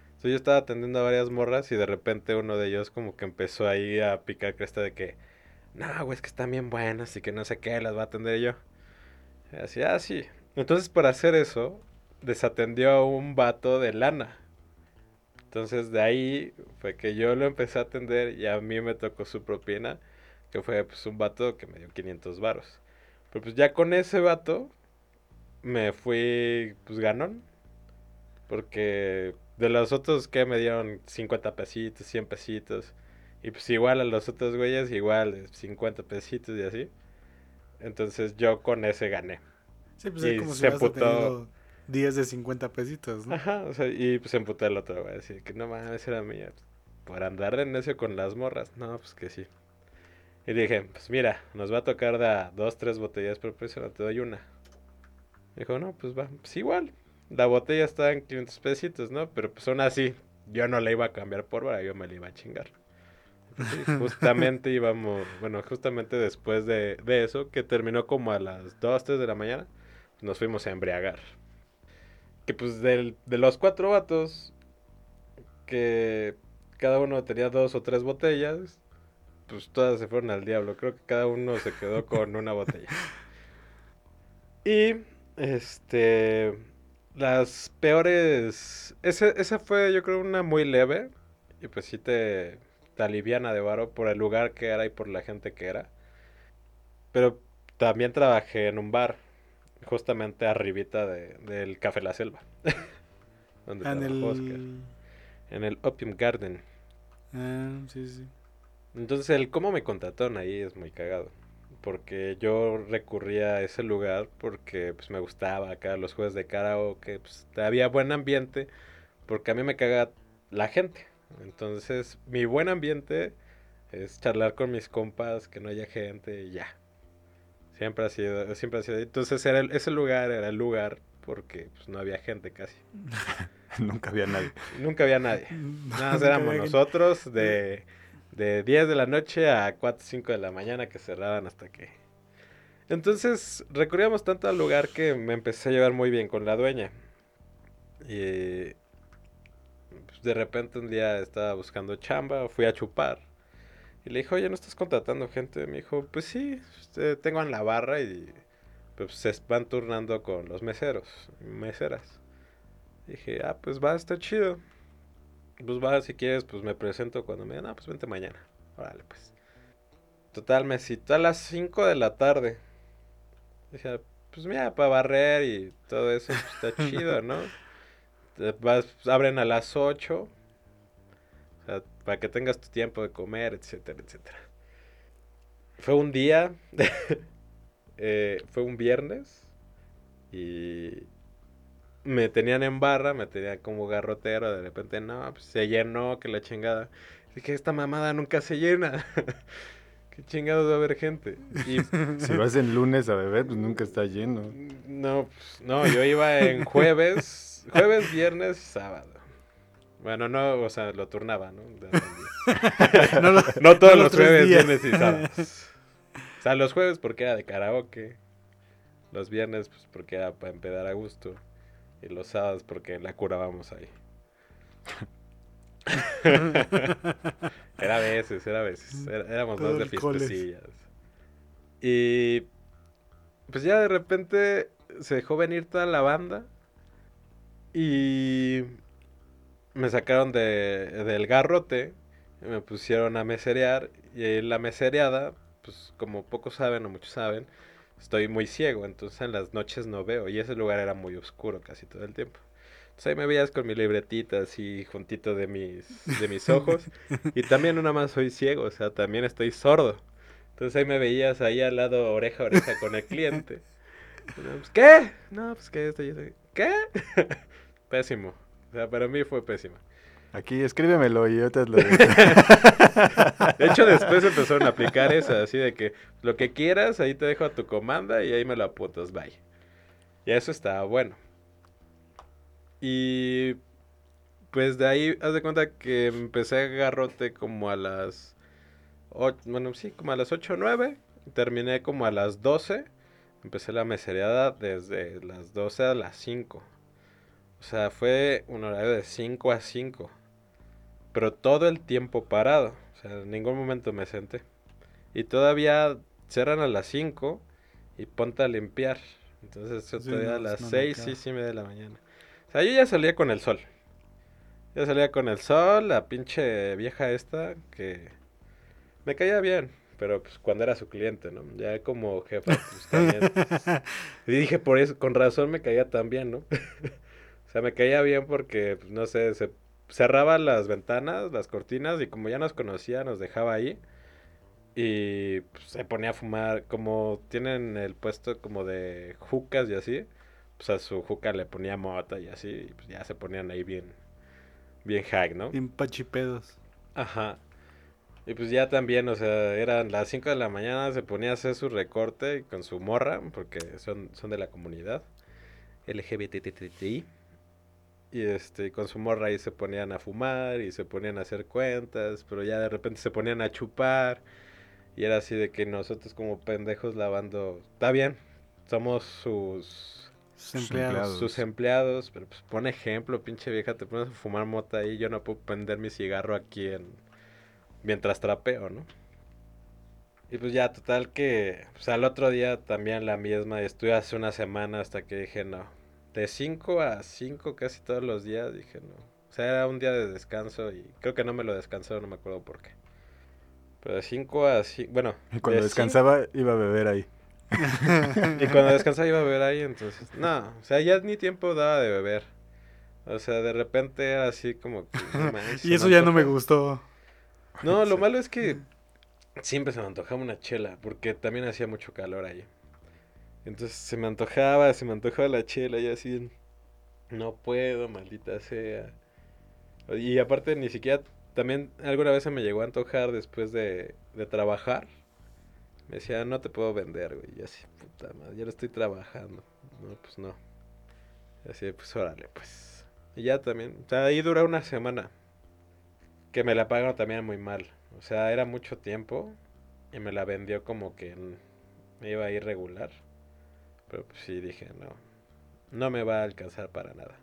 Entonces yo estaba atendiendo a varias morras y de repente uno de ellos como que empezó ahí a picar cresta de que, no, güey, es que están bien buenas y que no sé qué, las va a atender yo. Y así, ah, sí. Entonces por hacer eso, desatendió a un vato de lana. Entonces de ahí fue que yo lo empecé a atender y a mí me tocó su propina, que fue pues un vato que me dio 500 varos. Pero pues ya con ese vato me fui pues ganón. Porque de los otros que me dieron 50 pesitos, 100 pesitos. Y pues igual a los otros güeyes, igual 50 pesitos y así. Entonces yo con ese gané. Sí, pues Y es como si se emputó. tenido 10 de 50 pesitos, ¿no? Ajá, o sea, y pues se emputó el otro, güey. Así que no mames, era mía. Por andar de necio con las morras. No, pues que sí. Y dije, pues mira, nos va a tocar de dos, tres botellas por precio, te doy una. Dijo, no, pues va, pues igual. La botella estaba en 500 pesitos, ¿no? Pero pues aún así, yo no la iba a cambiar por vara, yo me la iba a chingar. Sí, justamente íbamos, bueno, justamente después de, de eso, que terminó como a las 2, 3 de la mañana, nos fuimos a embriagar. Que pues del- de los cuatro vatos, que cada uno tenía dos o tres botellas, pues todas se fueron al diablo. Creo que cada uno se quedó con una botella. Y, este, las peores, ese, esa fue yo creo una muy leve, y pues sí te, te aliviana de varo por el lugar que era y por la gente que era. Pero también trabajé en un bar, justamente arribita de, del Café La Selva. donde Ah, en Oscar. el... En el Opium Garden. Ah, sí, sí. Entonces el cómo me contrataron ahí es muy cagado. Porque yo recurría a ese lugar porque pues me gustaba acá los juegos de karaoke, pues había buen ambiente, porque a mí me caga la gente. Entonces mi buen ambiente es charlar con mis compas, que no haya gente y ya. Siempre ha sido, siempre ha sido. Entonces era el- ese lugar era el lugar porque pues, no había gente casi. Nunca había nadie. Nunca había nadie. Nada más éramos nosotros de, de 10 de la noche a 4, 5 de la mañana que cerraban hasta que... Entonces recurríamos tanto al lugar que me empecé a llevar muy bien con la dueña. Y pues, de repente un día estaba buscando chamba, fui a chupar. Y le dije, oye, ¿no estás contratando gente? Me dijo, pues sí, este, tengo en la barra y pues se van turnando con los meseros, y meseras. Dije, ah, pues va, está chido. Pues va, si quieres, pues me presento cuando me digan, ah, pues vente mañana. Órale, pues. Total, me citó a las 5 de la tarde. Dije, pues mira, para barrer y todo eso, pues está chido, ¿no? Vas- abren a las 8. O sea, para que tengas tu tiempo de comer, etcétera, etcétera. Fue un día, eh, fue un viernes y me tenían en barra, me tenían como garrotero, de repente no, pues se llenó, que la chingada. Dije, esta mamada nunca se llena. Qué chingados va a haber gente. Y Si vas en lunes a beber, pues nunca está lleno. no, pues, no, yo iba en jueves, jueves, viernes y sábado. Bueno, no, o sea, lo turnaba, ¿no? No, lo- No todos no los jueves, días. viernes y sábados. O sea, los jueves porque era de karaoke. Los viernes, pues porque era para empedar a gusto. Y los sábados porque la curábamos ahí. era a veces, era a veces. Era- éramos Todo más de fiestecillas. Y pues ya de repente se dejó venir toda la banda. Y me sacaron de, del garrote. y me pusieron a meserear. Y la mesereada, pues como pocos saben o muchos saben, estoy muy ciego. Entonces en las noches no veo. Y ese lugar era muy oscuro casi todo el tiempo. Entonces ahí me veías con mi libretita así juntito de mis, de mis ojos. y también nada más soy ciego, o sea, también estoy sordo. Entonces ahí me veías ahí al lado oreja a oreja con el cliente. Pues, ¿Qué? No, pues que esto. ¿Qué? pésimo. O sea, para mí fue pésimo. Aquí escríbemelo y yo te lo digo. De hecho, después empezaron a aplicar esa, así de que lo que quieras, ahí te dejo a tu comanda y ahí me lo apuntas, bye. Y eso estaba bueno. Y pues de ahí, haz de cuenta que empecé a garrote como a las... bueno, sí, como a las 8 o 9. Terminé como a las 12. Empecé la mesereada desde las 12 a las 5. O sea, fue un horario de 5 a 5. Pero todo el tiempo parado. O sea, en ningún momento me senté. Y todavía cerran a las 5 y ponte a limpiar. Entonces yo Sí, todavía no, a las no, no 6, acaba. 6 y media de la mañana. O sea, yo ya salía con el sol. Ya salía con el sol, la pinche vieja esta que me caía bien, pero pues cuando era su cliente, ¿no? Ya como jefa, pues también. Y dije, por eso, con razón me caía tan bien, ¿no? o sea, me caía bien porque, pues, no sé, se cerraba las ventanas, las cortinas, y como ya nos conocía, nos dejaba ahí. Y pues, se ponía a fumar, como tienen el puesto como de jucas y así, pues a su juca le ponía mota y así, y pues ya se ponían ahí bien, bien hack, ¿no? Bien pachipedos. Ajá. Y pues ya también, o sea, eran las 5 de la mañana, se ponía a hacer su recorte con su morra, porque son, son de la comunidad LGBTTI. Y este, con su morra ahí se ponían a fumar y se ponían a hacer cuentas, pero ya de repente se ponían a chupar. Y era así de que nosotros como pendejos lavando, está bien, somos sus Sus empleados. sus empleados, pero pues pon ejemplo, pinche vieja, te pones a fumar mota ahí, yo no puedo prender mi cigarro aquí en mientras trapeo, ¿no? Y pues ya, total que, pues al otro día también la misma, y estuve hace una semana hasta que dije, no, de 5 a 5 casi todos los días, dije, no. O sea, era un día de descanso y creo que no me lo descansó, no me acuerdo por qué. Pero de 5 a 5, bueno. Y cuando de descansaba, iba a beber ahí. Y cuando descansaba iba a beber ahí, entonces, no, o sea, ya ni tiempo daba de beber. O sea, de repente era así como que, Y eso ya no me gustó. No, lo Sí. malo es que siempre se me antojaba una chela, porque también hacía mucho calor ahí. Entonces se me antojaba, se me antojaba la chela y así, no puedo, maldita sea. Y aparte ni siquiera, también alguna vez se me llegó a antojar después de, de trabajar. Me decía, no te puedo vender, güey. Y así, puta madre, ya lo estoy trabajando. No, pues no. Y así, pues órale, pues. Y ya también, o sea, ahí duró una semana. Que me la pagaron también muy mal. O sea, era mucho tiempo. Y me la vendió como que me iba a ir regular. Pero pues sí, dije, no. No me va a alcanzar para nada.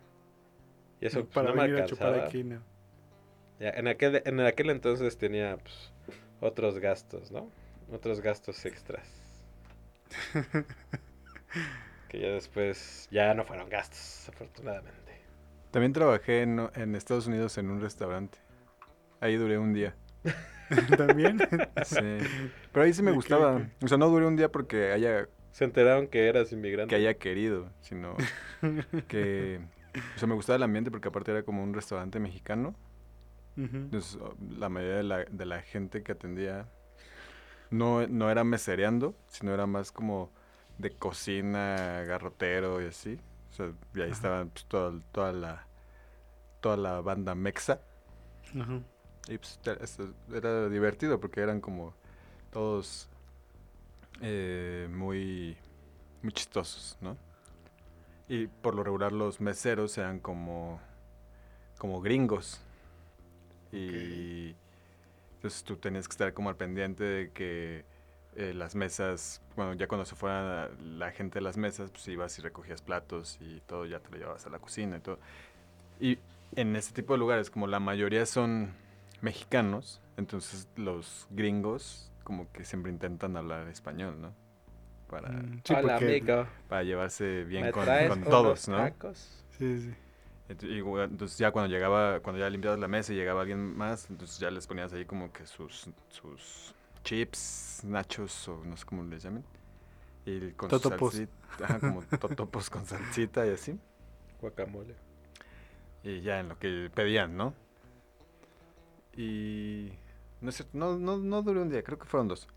Y eso pues, para no me alcanzaba. aquí, no. Ya, en, aquel, en aquel entonces tenía pues, otros gastos, ¿no? Otros gastos extras. que ya después ya no fueron gastos, afortunadamente. También trabajé en, en Estados Unidos en un restaurante. Ahí duré un día. También. Sí. Pero ahí sí me gustaba. O sea, no duré un día porque haya, Se enteraron que eras inmigrante. que haya querido, sino que... O sea, me gustaba el ambiente porque aparte era como un restaurante mexicano. Entonces, o- la mayoría de la, de la gente que atendía no, no era mesereando, sino era más como de cocina, garrotero y así. O sea, y ahí Ajá. estaban pues, toda, toda la toda la banda mexa. Ajá. Y pues era divertido porque eran como todos eh, muy, muy chistosos, ¿no? Y por lo regular los meseros eran como, como gringos. Y entonces tú tenías que estar como al pendiente de que eh, las mesas, bueno, ya cuando se fuera la gente de las mesas, pues ibas y recogías platos y todo, ya te lo llevabas a la cocina y todo. Y en ese tipo de lugares, como la mayoría son mexicanos, entonces los gringos como que siempre intentan hablar español, ¿no? Para, Mm, sí, Hola, amigo. para llevarse bien ¿Me con, traes con unos todos, ¿no? tacos? Sí, sí. Entonces ya cuando llegaba, cuando ya limpiabas la mesa y llegaba alguien más, entonces ya les ponías ahí como que sus, sus chips, nachos o no sé cómo les llamen. Y con su Totopos. salsita, ajá, como totopos con salsita y así. Guacamole. Y ya en lo que pedían, ¿no? Y no es cierto, no, no, no duré un día, creo que fueron dos.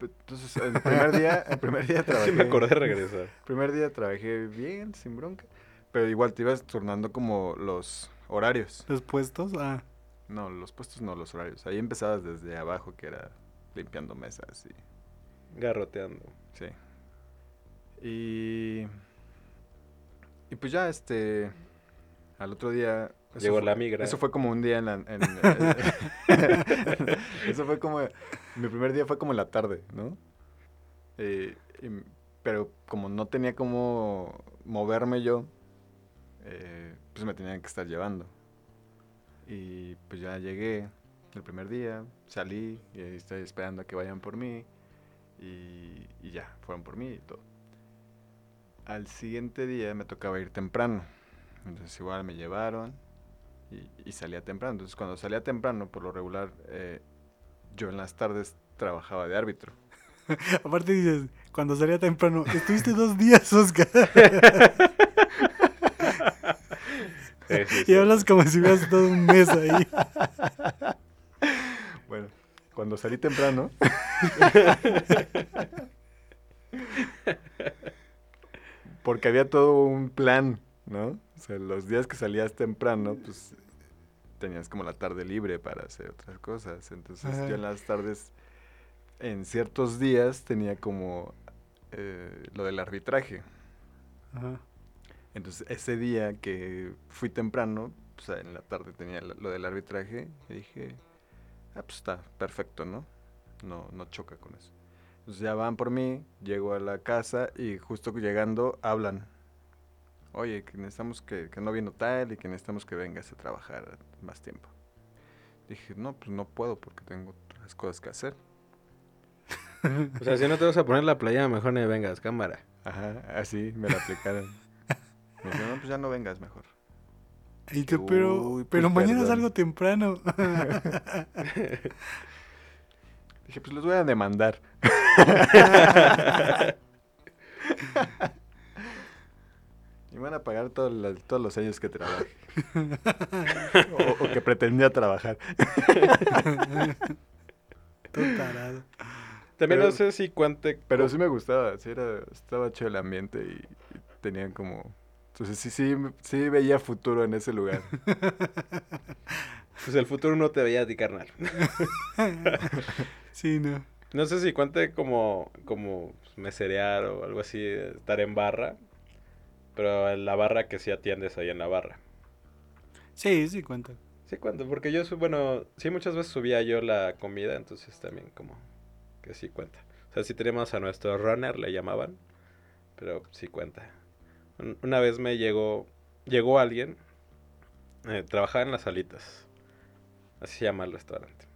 Entonces, el primer día, el primer día trabajé. Sí me acordé de regresar. El primer día trabajé bien, sin bronca. Pero igual te ibas turnando como los horarios. Los puestos, ah. No, los puestos no, los horarios. Ahí empezabas desde abajo, que era limpiando mesas y... Garroteando. Sí. Y... Y pues ya, este... al otro día... eso Llegó fue- la migra. Eso fue como un día en la... en- eso fue como... Mi primer día fue como en la tarde, ¿no? Eh, y- pero como no tenía como moverme yo, eh, pues me tenían que estar llevando. Y pues ya llegué el primer día, salí y ahí estoy esperando a que vayan por mí. Y, y ya, fueron por mí y todo. Al siguiente día me tocaba ir temprano. Entonces igual me llevaron y, y salía temprano. Entonces cuando salía temprano, por lo regular, eh, yo en las tardes trabajaba de árbitro. Aparte dices, cuando salía temprano, estuviste dos días, Oscar. Sí, sí, y hablas como si hubieras todo un mes ahí. Bueno, cuando salí temprano. porque había todo un plan, ¿no? O sea, los días que salías temprano, pues tenías como la tarde libre para hacer otras cosas. Entonces Ajá. yo en las tardes, en ciertos días, tenía como eh, lo del arbitraje. Ajá. Entonces, ese día que fui temprano, pues en la tarde tenía lo lo del arbitraje, y dije, ah, pues está perfecto, ¿no? No, no choca con eso. Entonces ya van por mí, llego a la casa y justo llegando hablan. Oye, que necesitamos que, que no vino tal y que necesitamos que vengas a trabajar más tiempo. Dije, no, pues no puedo porque tengo otras cosas que hacer. O sea, si no te vas a poner la playa, mejor ni vengas, cámara. Ajá, así me la aplicaron. Me dijeron, no, pues ya no vengas mejor. Y tú, pero, Uy, pero pues, mañana perdón. salgo temprano. Dije, pues los voy a demandar. y van a pagar todos los, todos los años que trabajé. o, o que pretendía trabajar. Todo tarado. También Pero- no sé si cuente... Pero sí me gustaba, sí era, estaba chido el ambiente y, y tenían como... Entonces sí, sí, sí veía futuro en ese lugar. Pues el futuro no te veía a ti, carnal. Sí, no. No sé si cuente como, como meserear o algo así, estar en barra. Pero en la barra que sí atiendes ahí en la barra. Sí, sí cuenta. Sí, cuento, porque yo, bueno, sí muchas veces subía yo la comida, entonces también como que sí cuenta. O sea, sí tenemos a nuestro runner, le llamaban, pero sí cuenta. Un- Una vez me llegó, llegó alguien, eh, trabajaba en las salitas, así se llama el restaurante.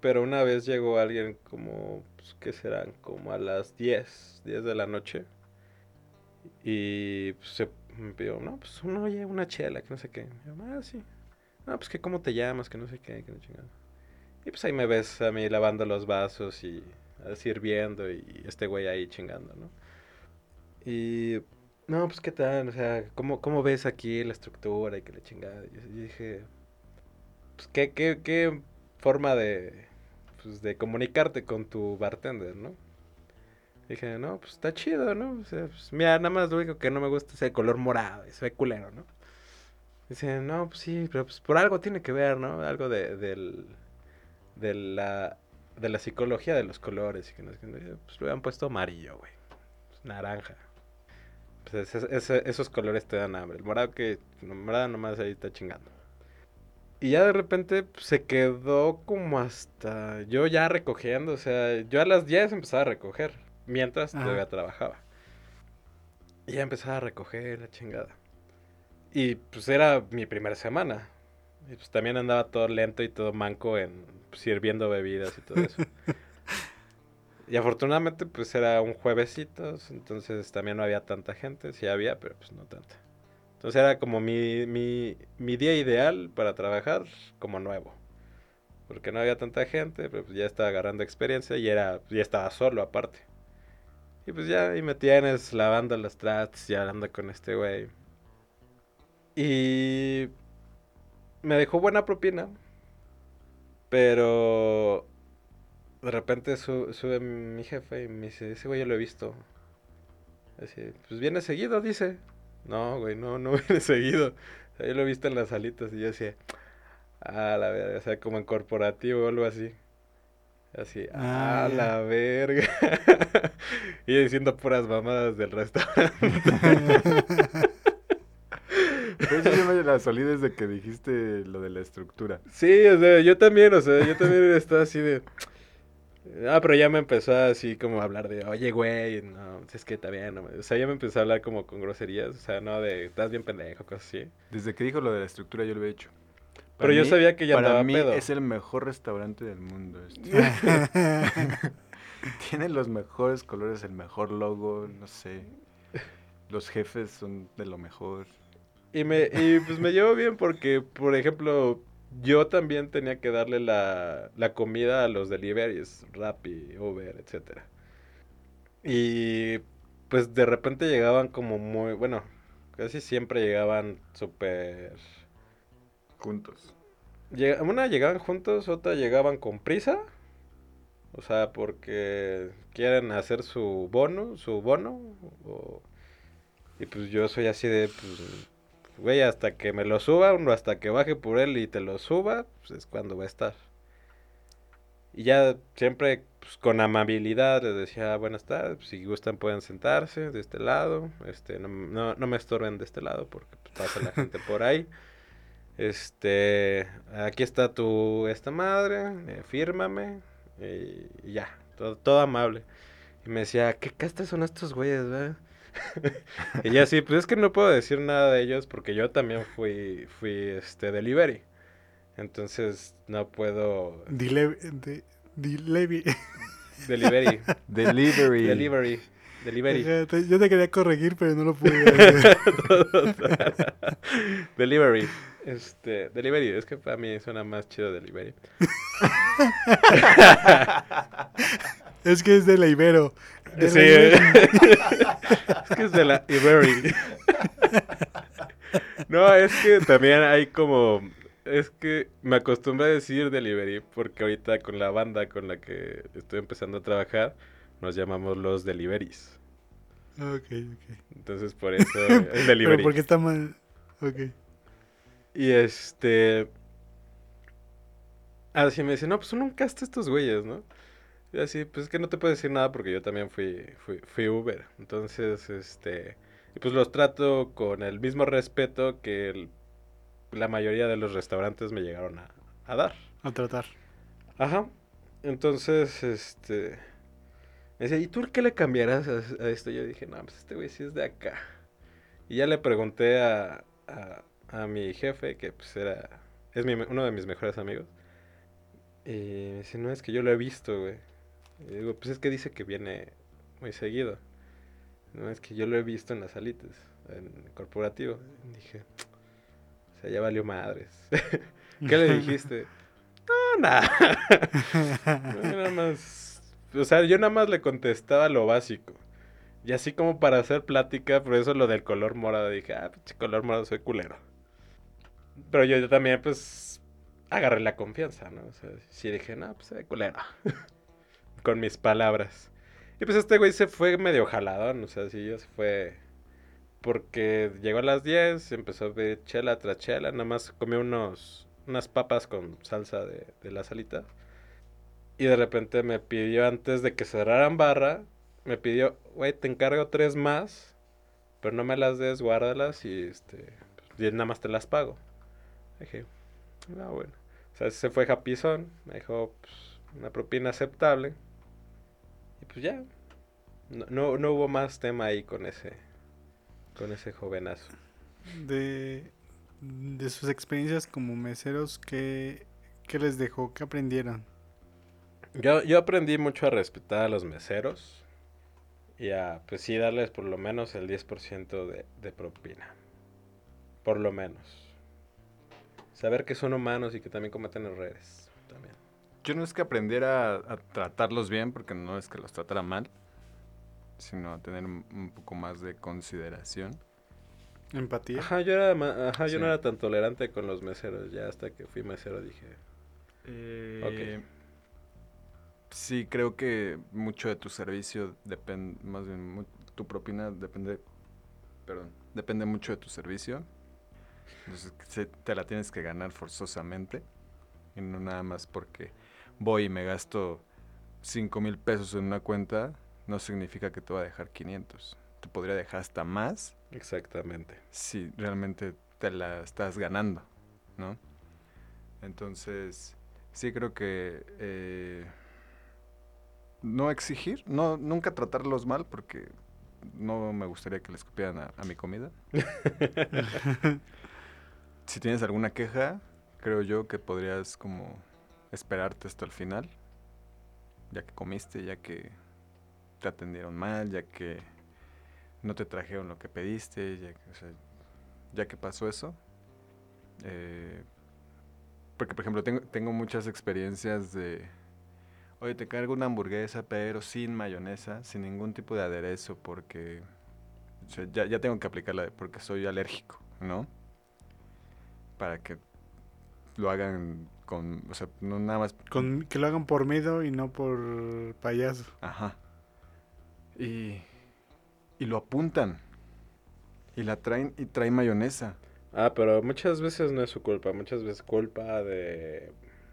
Pero una vez llegó alguien como, pues, ¿qué serán? Como a las 10, 10 de la noche. Y pues, se me pidió, no, pues uno oye una chela, que no sé qué. Y yo, ah, sí. No, pues que cómo te llamas, que no sé qué, que no chingada. Y pues ahí me ves a mí lavando los vasos y ah, sirviendo y este güey ahí chingando, ¿no? Y no, pues qué tal, o sea, ¿cómo, cómo ves aquí la estructura y que la chingada? Yo, yo dije, pues qué, qué, qué forma de, pues, de comunicarte con tu bartender, ¿no? Dije, no, pues está chido, ¿no? O sea, pues, mira, nada más lo único que no me gusta es el color morado, se ve culero, ¿no? Dice, no, pues sí, pero pues por algo tiene que ver, ¿no? Algo de, del, de, la, de la psicología de los colores. Y que no sé qué. Pues le han puesto amarillo, güey. Pues, naranja. Pues ese- ese- esos colores te dan hambre. El morado que, el morado nomás ahí está chingando. Y ya de repente pues, se quedó como hasta yo ya recogiendo. O sea, yo a las 10 empezaba a recoger. Mientras Ajá. todavía trabajaba. Y ya empezaba a recoger la chingada. Y pues era mi primera semana. Y pues también andaba todo lento y todo manco en pues, sirviendo bebidas y todo eso. y afortunadamente pues era un juevesito, entonces también no había tanta gente, sí había, pero pues no tanta. Entonces era como mi, mi, mi día ideal para trabajar como nuevo. Porque no había tanta gente, pero pues ya estaba agarrando experiencia y era, ya estaba solo aparte. Y pues ya ahí me tienes lavando los trats y hablando con este güey. Y me dejó buena propina. Pero de repente su- sube mi jefe y me dice, ese güey yo lo he visto. Así, pues viene seguido, dice. No, güey, no, no viene seguido. Yo lo he visto en las salitas y yo decía, ah, la verga, o sea, como en corporativo o algo así. Así, Ah, ah, ya. la verga. y diciendo puras mamadas del restaurante. Pero eso sí me- la solí desde que dijiste lo de la estructura. Sí, o sea, yo también, o sea, yo también estaba así de... Ah, pero ya me empezó así como a hablar de, oye, güey, no, es que está bien, no me-". o sea, ya me empezó a hablar como con groserías, o sea, no de, estás bien pendejo, cosas así. Desde que dijo lo de la estructura yo lo había hecho. Pero yo sabía que ya Para andaba mí pedo. es el mejor restaurante del mundo. este. Tiene los mejores colores, el mejor logo, no sé. Los jefes son de lo mejor. Y, me, y pues me llevo bien porque, por ejemplo, yo también tenía que darle la, la comida a los deliveries, Rappi, Uber, etcétera. Y pues de repente llegaban como muy, bueno, casi siempre llegaban súper... Juntos. llega- Una llegaban juntos, otra llegaban con prisa. O sea, porque quieren hacer su bono, su bono. o- Y pues yo soy así de, pues, güey, hasta que me lo suba, o hasta que baje por él y te lo suba, pues es cuando va a estar. Y ya siempre pues, con amabilidad les decía, buenas tardes, pues, si gustan pueden sentarse de este lado, este, no, no, no me estorben de este lado porque pues, pasa la gente por ahí. Este, aquí está tu, esta madre, eh, fírmame, y, y ya, todo, todo amable. Y me decía, ¿qué castas son estos güeyes, verdad? y ya sí, pues es que no puedo decir nada de ellos porque yo también fui, fui, este, delivery. Entonces, no puedo, Dile- de- Dilevi. delivery, Delivery. delivery, delivery. Te- Yo te quería corregir, pero no lo pude. delivery. Este, delivery, es que para mí suena más chido delivery. es que es de la Ibero. De la Sí, Ibero. es que es de la Ibery. no, es que también hay como... Es que me acostumbré a decir delivery porque ahorita con la banda con la que estoy empezando a trabajar nos llamamos los deliveries. Ok, ok. Entonces por eso el Pero delivery. porque está mal. Ok. Y este... Así me dice, no, pues nunca hasta estos güeyes, ¿no? Y así, pues es que no te puedo decir nada porque yo también fui, fui, fui Uber. Entonces, este... Y pues los trato con el mismo respeto que el- la mayoría de los restaurantes me llegaron a, a dar. A tratar. Ajá. Entonces, este... Me decía, ¿y tú qué le cambiarás a, a esto? Yo dije, no, pues este güey sí es de acá. Y ya le pregunté a, a, a mi jefe, que pues era... Es mi- uno de mis mejores amigos. Y me dice, no, es que yo lo he visto, güey. Y digo, pues es que dice que viene muy seguido. No, es que yo lo he visto en las salitas, en el corporativo. Y dije, o sea, ya valió madres. ¿Qué le dijiste? No, nada. Yo nada más. O sea, yo nada más le contestaba lo básico. Y así como para hacer plática, por eso lo del color morado, dije, ah, pinche color morado, soy culero. Pero yo, yo también, pues, agarré la confianza, ¿no? O sea, sí dije, no, pues soy culero. Con mis palabras. Y pues este güey se fue medio jaladón, o sea, sí, ya se fue. Porque llegó a las 10, empezó a pedir chela tras chela, nada más comió unos, unas papas con salsa de, de la salita. Y de repente me pidió, antes de que cerraran barra, me pidió, güey, te encargo tres más, pero no me las des, guárdalas y este, y nada más te las pago. Dije, ah, bueno. O sea, se fue Japizón, me dejó pues, una propina aceptable. Y pues ya. No, no, no hubo más tema ahí con ese, con ese jovenazo. De, de sus experiencias como meseros, ¿qué, qué les dejó? ¿Qué aprendieron? Yo, yo aprendí mucho a respetar a los meseros y a, pues sí, darles por lo menos el 10% de, de propina. Por lo menos. Saber que son humanos y que también cometen errores. También. Yo no es que aprendiera a, a tratarlos bien, porque no es que los tratara mal, sino a tener un, un poco más de consideración. ¿Empatía? Ajá, yo, era, ma- ajá, yo no era tan tolerante con los meseros. Ya hasta que fui mesero dije, Eh, Sí, creo que mucho de tu servicio depende, más bien mu- tu propina depende, perdón, depende mucho de tu servicio. Entonces te la tienes que ganar forzosamente y no nada más porque voy y me gasto 5 mil pesos en una cuenta, no significa que te va a dejar 500. Te podría dejar hasta más exactamente. si realmente te la estás ganando, ¿no? Entonces, sí creo que eh, no exigir, no, nunca tratarlos mal porque no me gustaría que le escupieran a, a mi comida. si tienes alguna queja, creo yo que podrías como esperarte hasta el final, ya que comiste, ya que te atendieron mal, ya que no te trajeron lo que pediste, ya que, o sea, ya que pasó eso. Eh, porque, por ejemplo, tengo, tengo muchas experiencias de, oye, te cargo una hamburguesa, pero sin mayonesa, sin ningún tipo de aderezo, porque o sea, ya, ya tengo que aplicarla porque soy alérgico, ¿no? Para que lo hagan con, o sea, no nada más Con, que lo hagan por miedo y no por payaso. Ajá. Y, y lo apuntan. Y la traen y traen mayonesa. Ah, pero muchas veces no es su culpa, muchas veces culpa de,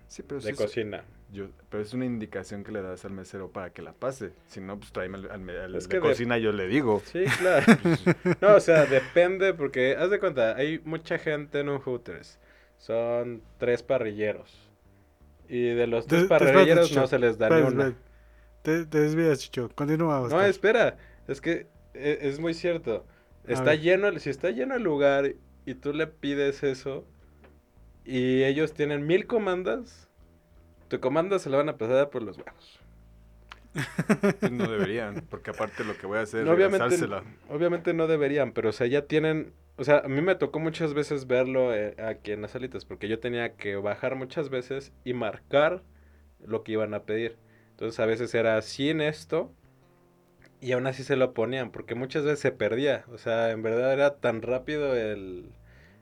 Sí, pero de sí es- cocina. Yo- pero es una indicación que le das al mesero para que la pase. Si no, pues tráeme al, al al Es de que de- cocina, yo le digo. Sí, claro. No, o sea, depende porque, haz de cuenta, hay mucha gente en un Hooters. Son tres parrilleros. Y de los tres Te- te- parrilleros Chicho. no se les da ni una. Te, te desvías, Chicho. Continúa, No, Oscar. espera, es que e- es, muy cierto. Está lleno, si está lleno el lugar y tú le pides eso y ellos tienen mil comandas, tu comanda se la van a pasar por los huevos. No deberían, porque aparte lo que voy a hacer No, es obviamente, obviamente no deberían, pero o sea, ya tienen, o sea, a mí me tocó muchas veces verlo eh, aquí en las salitas, porque yo tenía que bajar muchas veces y marcar lo que iban a pedir. Entonces a veces era sin esto y aún así se lo ponían, porque muchas veces se perdía, o sea, en verdad era tan rápido el,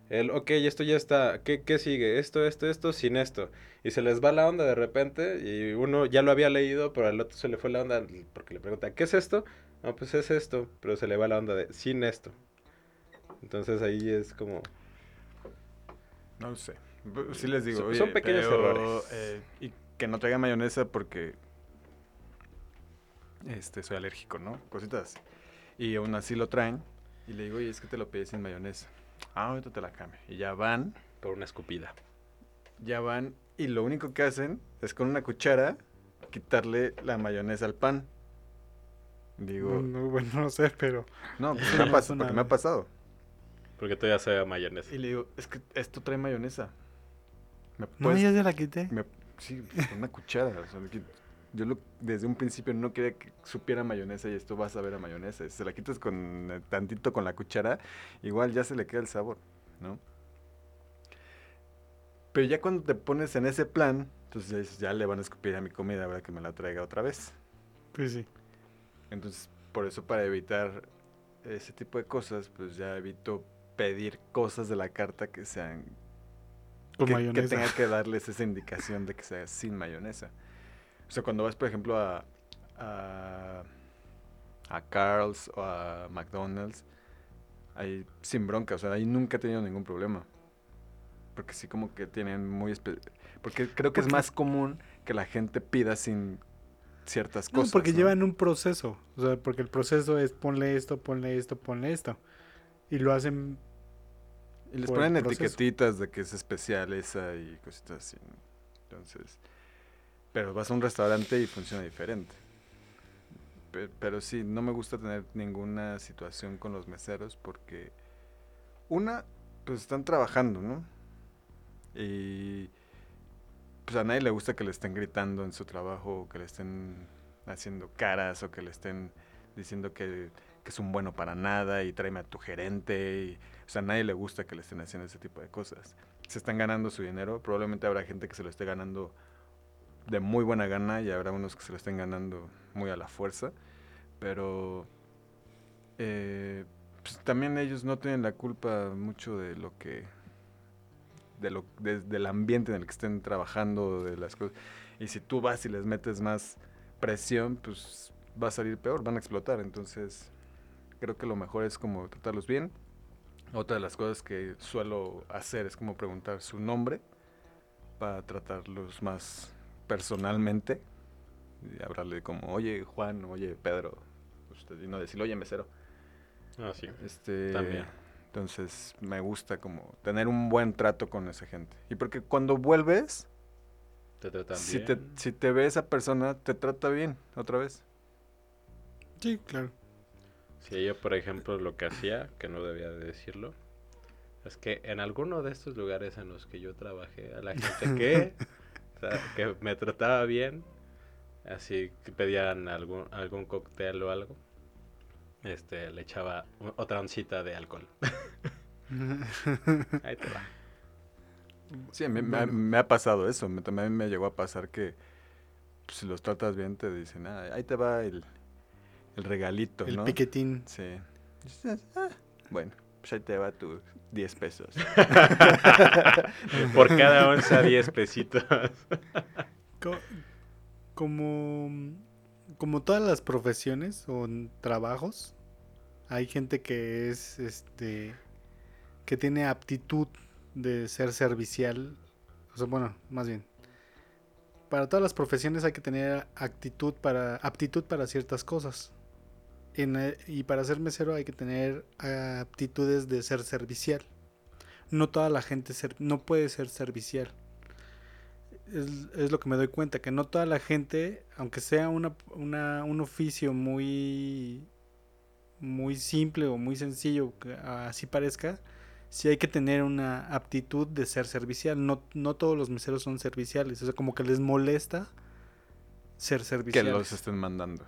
el ok, esto ya está, ¿qué, qué sigue? Esto, esto, esto, sin esto. Y se les va la onda de repente y uno ya lo había leído, pero al otro se le fue la onda porque le pregunta, ¿qué es esto? No, pues es esto, pero se le va la onda de sin esto. Entonces ahí es como... No sé. Sí les digo, Son- oye, son pequeños pero, errores. eh, y que no traiga mayonesa porque este soy alérgico, ¿no? Cositas así. Y aún así lo traen y le digo, oye, es que te lo pedí sin mayonesa. Ah, ahorita te la cambio. Y ya van, Por una escupida. ya van y lo único que hacen es con una cuchara quitarle la mayonesa al pan. Digo, No, no, bueno, no sé, pero. no, pues me ha No pas- suena- porque me ha pasado. Porque todavía sabe a mayonesa. Y le digo, es que esto trae mayonesa. ¿Me No, puedes ya se la quité. Me- sí, pues, con una cuchara. o sea, yo lo- desde un principio no quería que supiera mayonesa y esto va a saber a mayonesa. Si se la quitas con eh, tantito con la cuchara, igual ya se le queda el sabor, ¿no? Pero ya cuando te pones en ese plan, entonces ya le van a escupir a mi comida, ahora que me la traiga otra vez. Pues sí. Entonces, por eso para evitar ese tipo de cosas, pues ya evito pedir cosas de la carta que sean Con que, que mayonesa. tenga que darles esa indicación de que sea sin mayonesa. O sea, cuando vas, por ejemplo, a, a, a Carl's o a McDonald's, ahí sin bronca, o sea, ahí nunca he tenido ningún problema. Porque sí como que tienen muy... Porque creo que es Porque- más común que la gente pida sin ciertas No, cosas. porque ¿no? llevan un proceso. O sea, porque el proceso es ponle esto, ponle esto, ponle esto. Y lo hacen. Y les ponen etiquetitas de que es especial esa y cositas así. ¿no? Entonces, pero vas a un restaurante y funciona diferente. Pe- Pero, sí, no me gusta tener ninguna situación con los meseros porque una, pues están trabajando, ¿no? Y pues a nadie le gusta que le estén gritando en su trabajo, o que le estén haciendo caras o que le estén diciendo que, es un bueno para nada y tráeme a tu gerente. Y, o sea, a nadie le gusta que le estén haciendo ese tipo de cosas. Se están ganando su dinero. Probablemente habrá gente que se lo esté ganando de muy buena gana y habrá unos que se lo estén ganando muy a la fuerza. Pero eh, pues, también ellos no tienen la culpa mucho de lo que de lo, de- del ambiente en el que estén trabajando, de las cosas. Y si tú vas y les metes más presión, pues va a salir peor, van a explotar. Entonces, creo que lo mejor es como tratarlos bien. Otra de las cosas que suelo hacer es como preguntar su nombre para tratarlos más personalmente. Y hablarle como, oye Juan, oye Pedro, usted, y no decirle, oye mesero. Ah, sí. Este, También. Entonces me gusta como tener un buen trato con esa gente. Y porque cuando vuelves, ¿Te tratan si bien? te, si te ve esa persona, te trata bien otra vez. Sí, claro. Sí, yo por ejemplo lo que hacía, que no debía de decirlo, es que en alguno de estos lugares en los que yo trabajé, a la gente que, o sea, que me trataba bien, así que pedían algún, algún cóctel o algo, este, le echaba otra oncita de alcohol. Ahí te va. Sí, me, me ha- Bueno. me ha pasado eso. Me, también me llegó a pasar que pues, si los tratas bien, te dicen, ah, ahí te va el, el regalito, El ¿no? piquetín. Sí. "Ah, bueno, pues ahí te va tus 10 pesos. Por cada onza 10 pesitos. Co- como, como todas las profesiones o trabajos, hay gente que es este que tiene aptitud de ser servicial. O sea, bueno, más bien. Para todas las profesiones hay que tener actitud para, aptitud para ciertas cosas. Eh, y para ser mesero hay que tener aptitudes de ser servicial. No toda la gente ser- no puede ser servicial es, es lo que me doy cuenta, que no toda la gente, aunque sea una, una- un oficio muy, muy simple o muy sencillo, que así parezca, sí hay que tener una aptitud de ser servicial. No, no todos los meseros son serviciales, o sea, como que les molesta ser que serviciales. los estén mandando.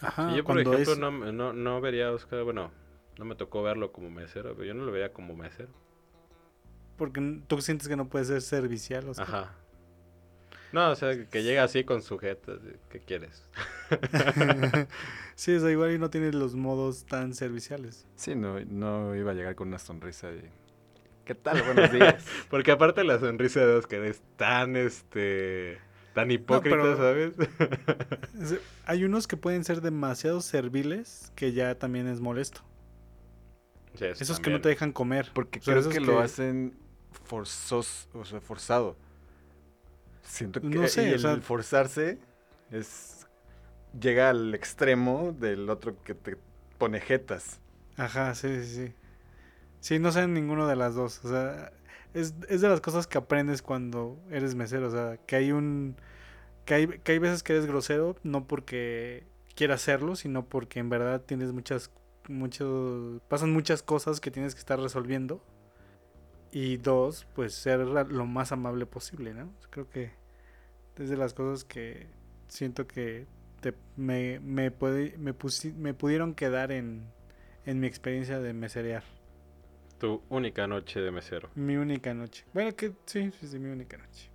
Ajá, Sí, yo, por cuando ejemplo, es- no, no, no vería a Oscar, bueno, no me tocó verlo como mesero, pero yo no lo veía como mesero. porque tú sientes que no puedes ser servicial, o sea, Ajá. No, o sea, que llega así con sujetos. ¿Qué quieres? sí, o sea, igual y no tiene los modos tan serviciales. Sí, no, no iba a llegar con una sonrisa de... ¿Qué tal? Buenos días. Porque aparte la sonrisa de Oscar es tan, este, tan hipócrita, pero- ¿sabes? Es- Hay unos que pueden ser demasiado serviles que ya también es molesto. Sí, eso Esos que no te dejan comer. Porque O sea, creo esos que, lo hacen forzos, o sea, forzado. Siento que No sé, y o el sea- forzarse es llega al extremo del otro que te pone jetas. Ajá, sí, sí, sí. Sí, no sean ninguno de las dos. O sea, es, es de las cosas que aprendes cuando eres mesero. O sea, que hay un... Que hay, que hay veces que eres grosero, no porque quieras hacerlo, sino porque en verdad tienes muchas... Muchos, pasan muchas cosas que tienes que estar resolviendo. Y dos, pues ser lo más amable posible, ¿no? Creo que es de las cosas que siento que te- me, me, puede- me, pusi- me pudieron quedar en, en mi experiencia de meserear. Tu única noche de mesero. Mi única noche. Bueno, que sí, sí, sí, mi única noche.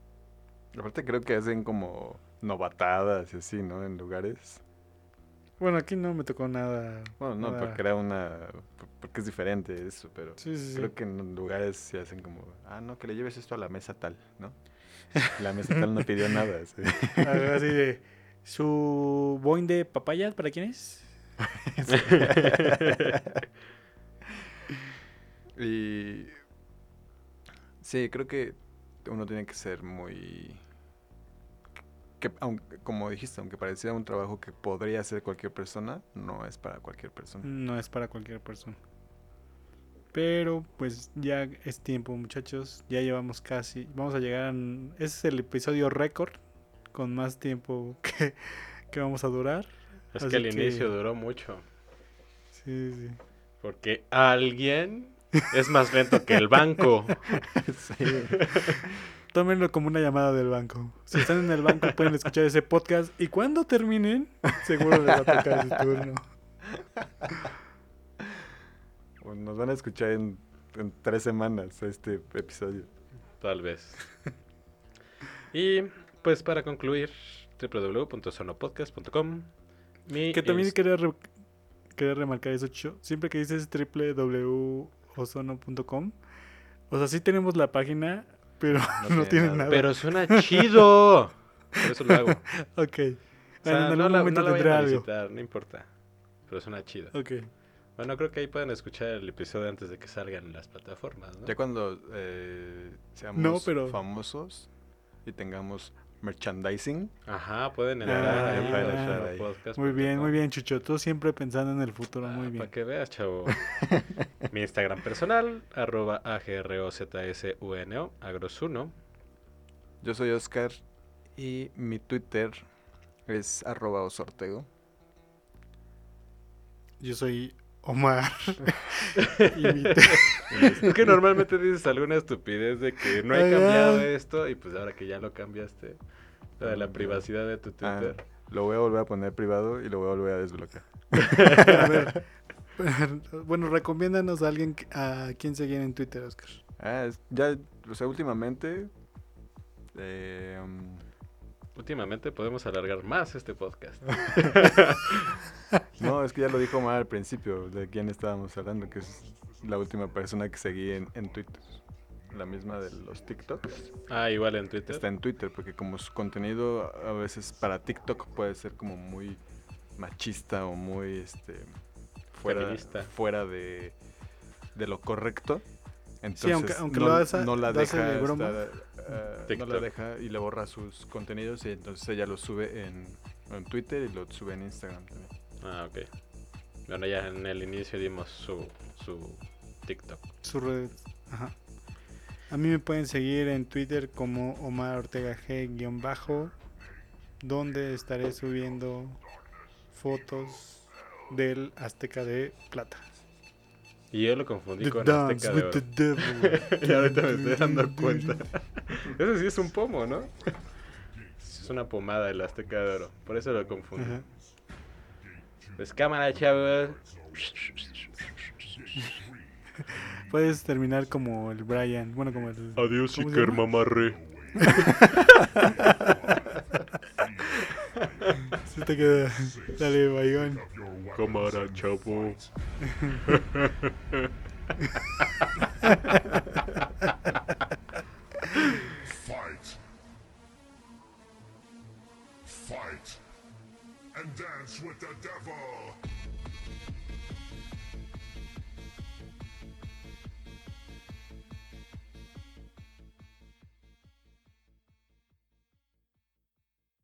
Aparte creo que hacen como novatadas y así, ¿no? En lugares. Bueno, aquí no me tocó nada. Bueno, no, nada- porque era una... Porque es diferente eso, pero... Sí, sí, sí. Creo que en lugares se hacen como... Ah, no, que le lleves esto a la mesa tal, ¿no? La mesa tal no pidió nada. sí. Algo así de. ¿Su boing de papaya para quién es? Y sí, creo que uno tiene que ser muy que aunque, como dijiste, aunque pareciera un trabajo que podría hacer cualquier persona, no es para cualquier persona. No es para cualquier persona. Pero pues ya es tiempo, muchachos. Ya llevamos casi. Vamos a llegar a. Ese es el episodio récord. Con más tiempo que, que vamos a durar. Es Así que el que- inicio duró mucho. Sí, sí. Porque alguien es más lento que el banco. Tómenlo como una llamada del banco. Si están en el banco pueden escuchar ese podcast y cuando terminen, seguro les va a tocar su turno. Nos van a escuchar en, en tres semanas este episodio. Tal vez. Y pues para concluir, www.sonopodcast.com. Que también quería, re- quería remarcar eso, Cho. Siempre que dices www.ozono.com, o sea, sí tenemos la página, pero no, tiene tiene nada. nada. Pero suena chido. Por eso lo hago. O Ok. sea, Bueno, en no la, no la a visitar, no importa. Pero suena chido. Ok. Bueno, creo que ahí pueden escuchar el episodio antes de que salgan en las plataformas, ¿no? Ya cuando eh, seamos No, pero- famosos y tengamos merchandising. Ajá, pueden Ah, entrar ahí. pueden a entrar Osonopodcast.com. ahí. Muy bien, muy bien, Chucho. Tú siempre pensando en el futuro, muy Ah, bien. Para que veas, chavo. Mi Instagram personal, arroba agrozsuno, agrosuno. Yo soy Oscar y mi Twitter es arroba osortego. Yo soy Omar. Es que normalmente dices alguna estupidez de que no he cambiado esto y pues ahora que ya lo cambiaste, de la privacidad de tu Ah, Twitter. lo voy a volver a poner privado y lo voy a volver a desbloquear. A ver, bueno, recomiéndanos a alguien a quien seguir en Twitter, Oscar. Ah, es- ya, o sea, últimamente... eh, um, Últimamente podemos alargar más este podcast. no, es que ya lo dijo Omar al principio, de quién estábamos hablando, que es la última persona que seguí en, en Twitter. La misma de los TikToks. Ah, igual en Twitter. Está en Twitter, porque como su contenido a veces para TikTok puede ser como muy machista o muy este fuera, Feminista. fuera de, de lo correcto. Entonces, Sí, aunque- aunque no, lo hace- no la deja de broma. estar, eh, no la deja y le borra sus contenidos y entonces ella lo sube en, en Twitter y lo sube en Instagram también. Ah, ok. Bueno, ya en el inicio dimos su, su TikTok. Su red. Ajá. A mí me pueden seguir en Twitter como Omar Ortega G-bajo, donde estaré subiendo fotos del Azteca de Plata. Y yo lo confundí The con Dance Azteca de Oro. the Devil. y ahorita me estoy dando cuenta. Ese sí es un pomo, ¿no? Es una pomada el Azteca de Oro. Por eso lo confundí. Pues cámara, chavos. Puedes terminar como el Brian, bueno, como el... Adiós, ¿cómo se llama? mamarre. Se te queda. Dale, Bayón. Cámara, chavo. Fight. Fight. And dance with the devil.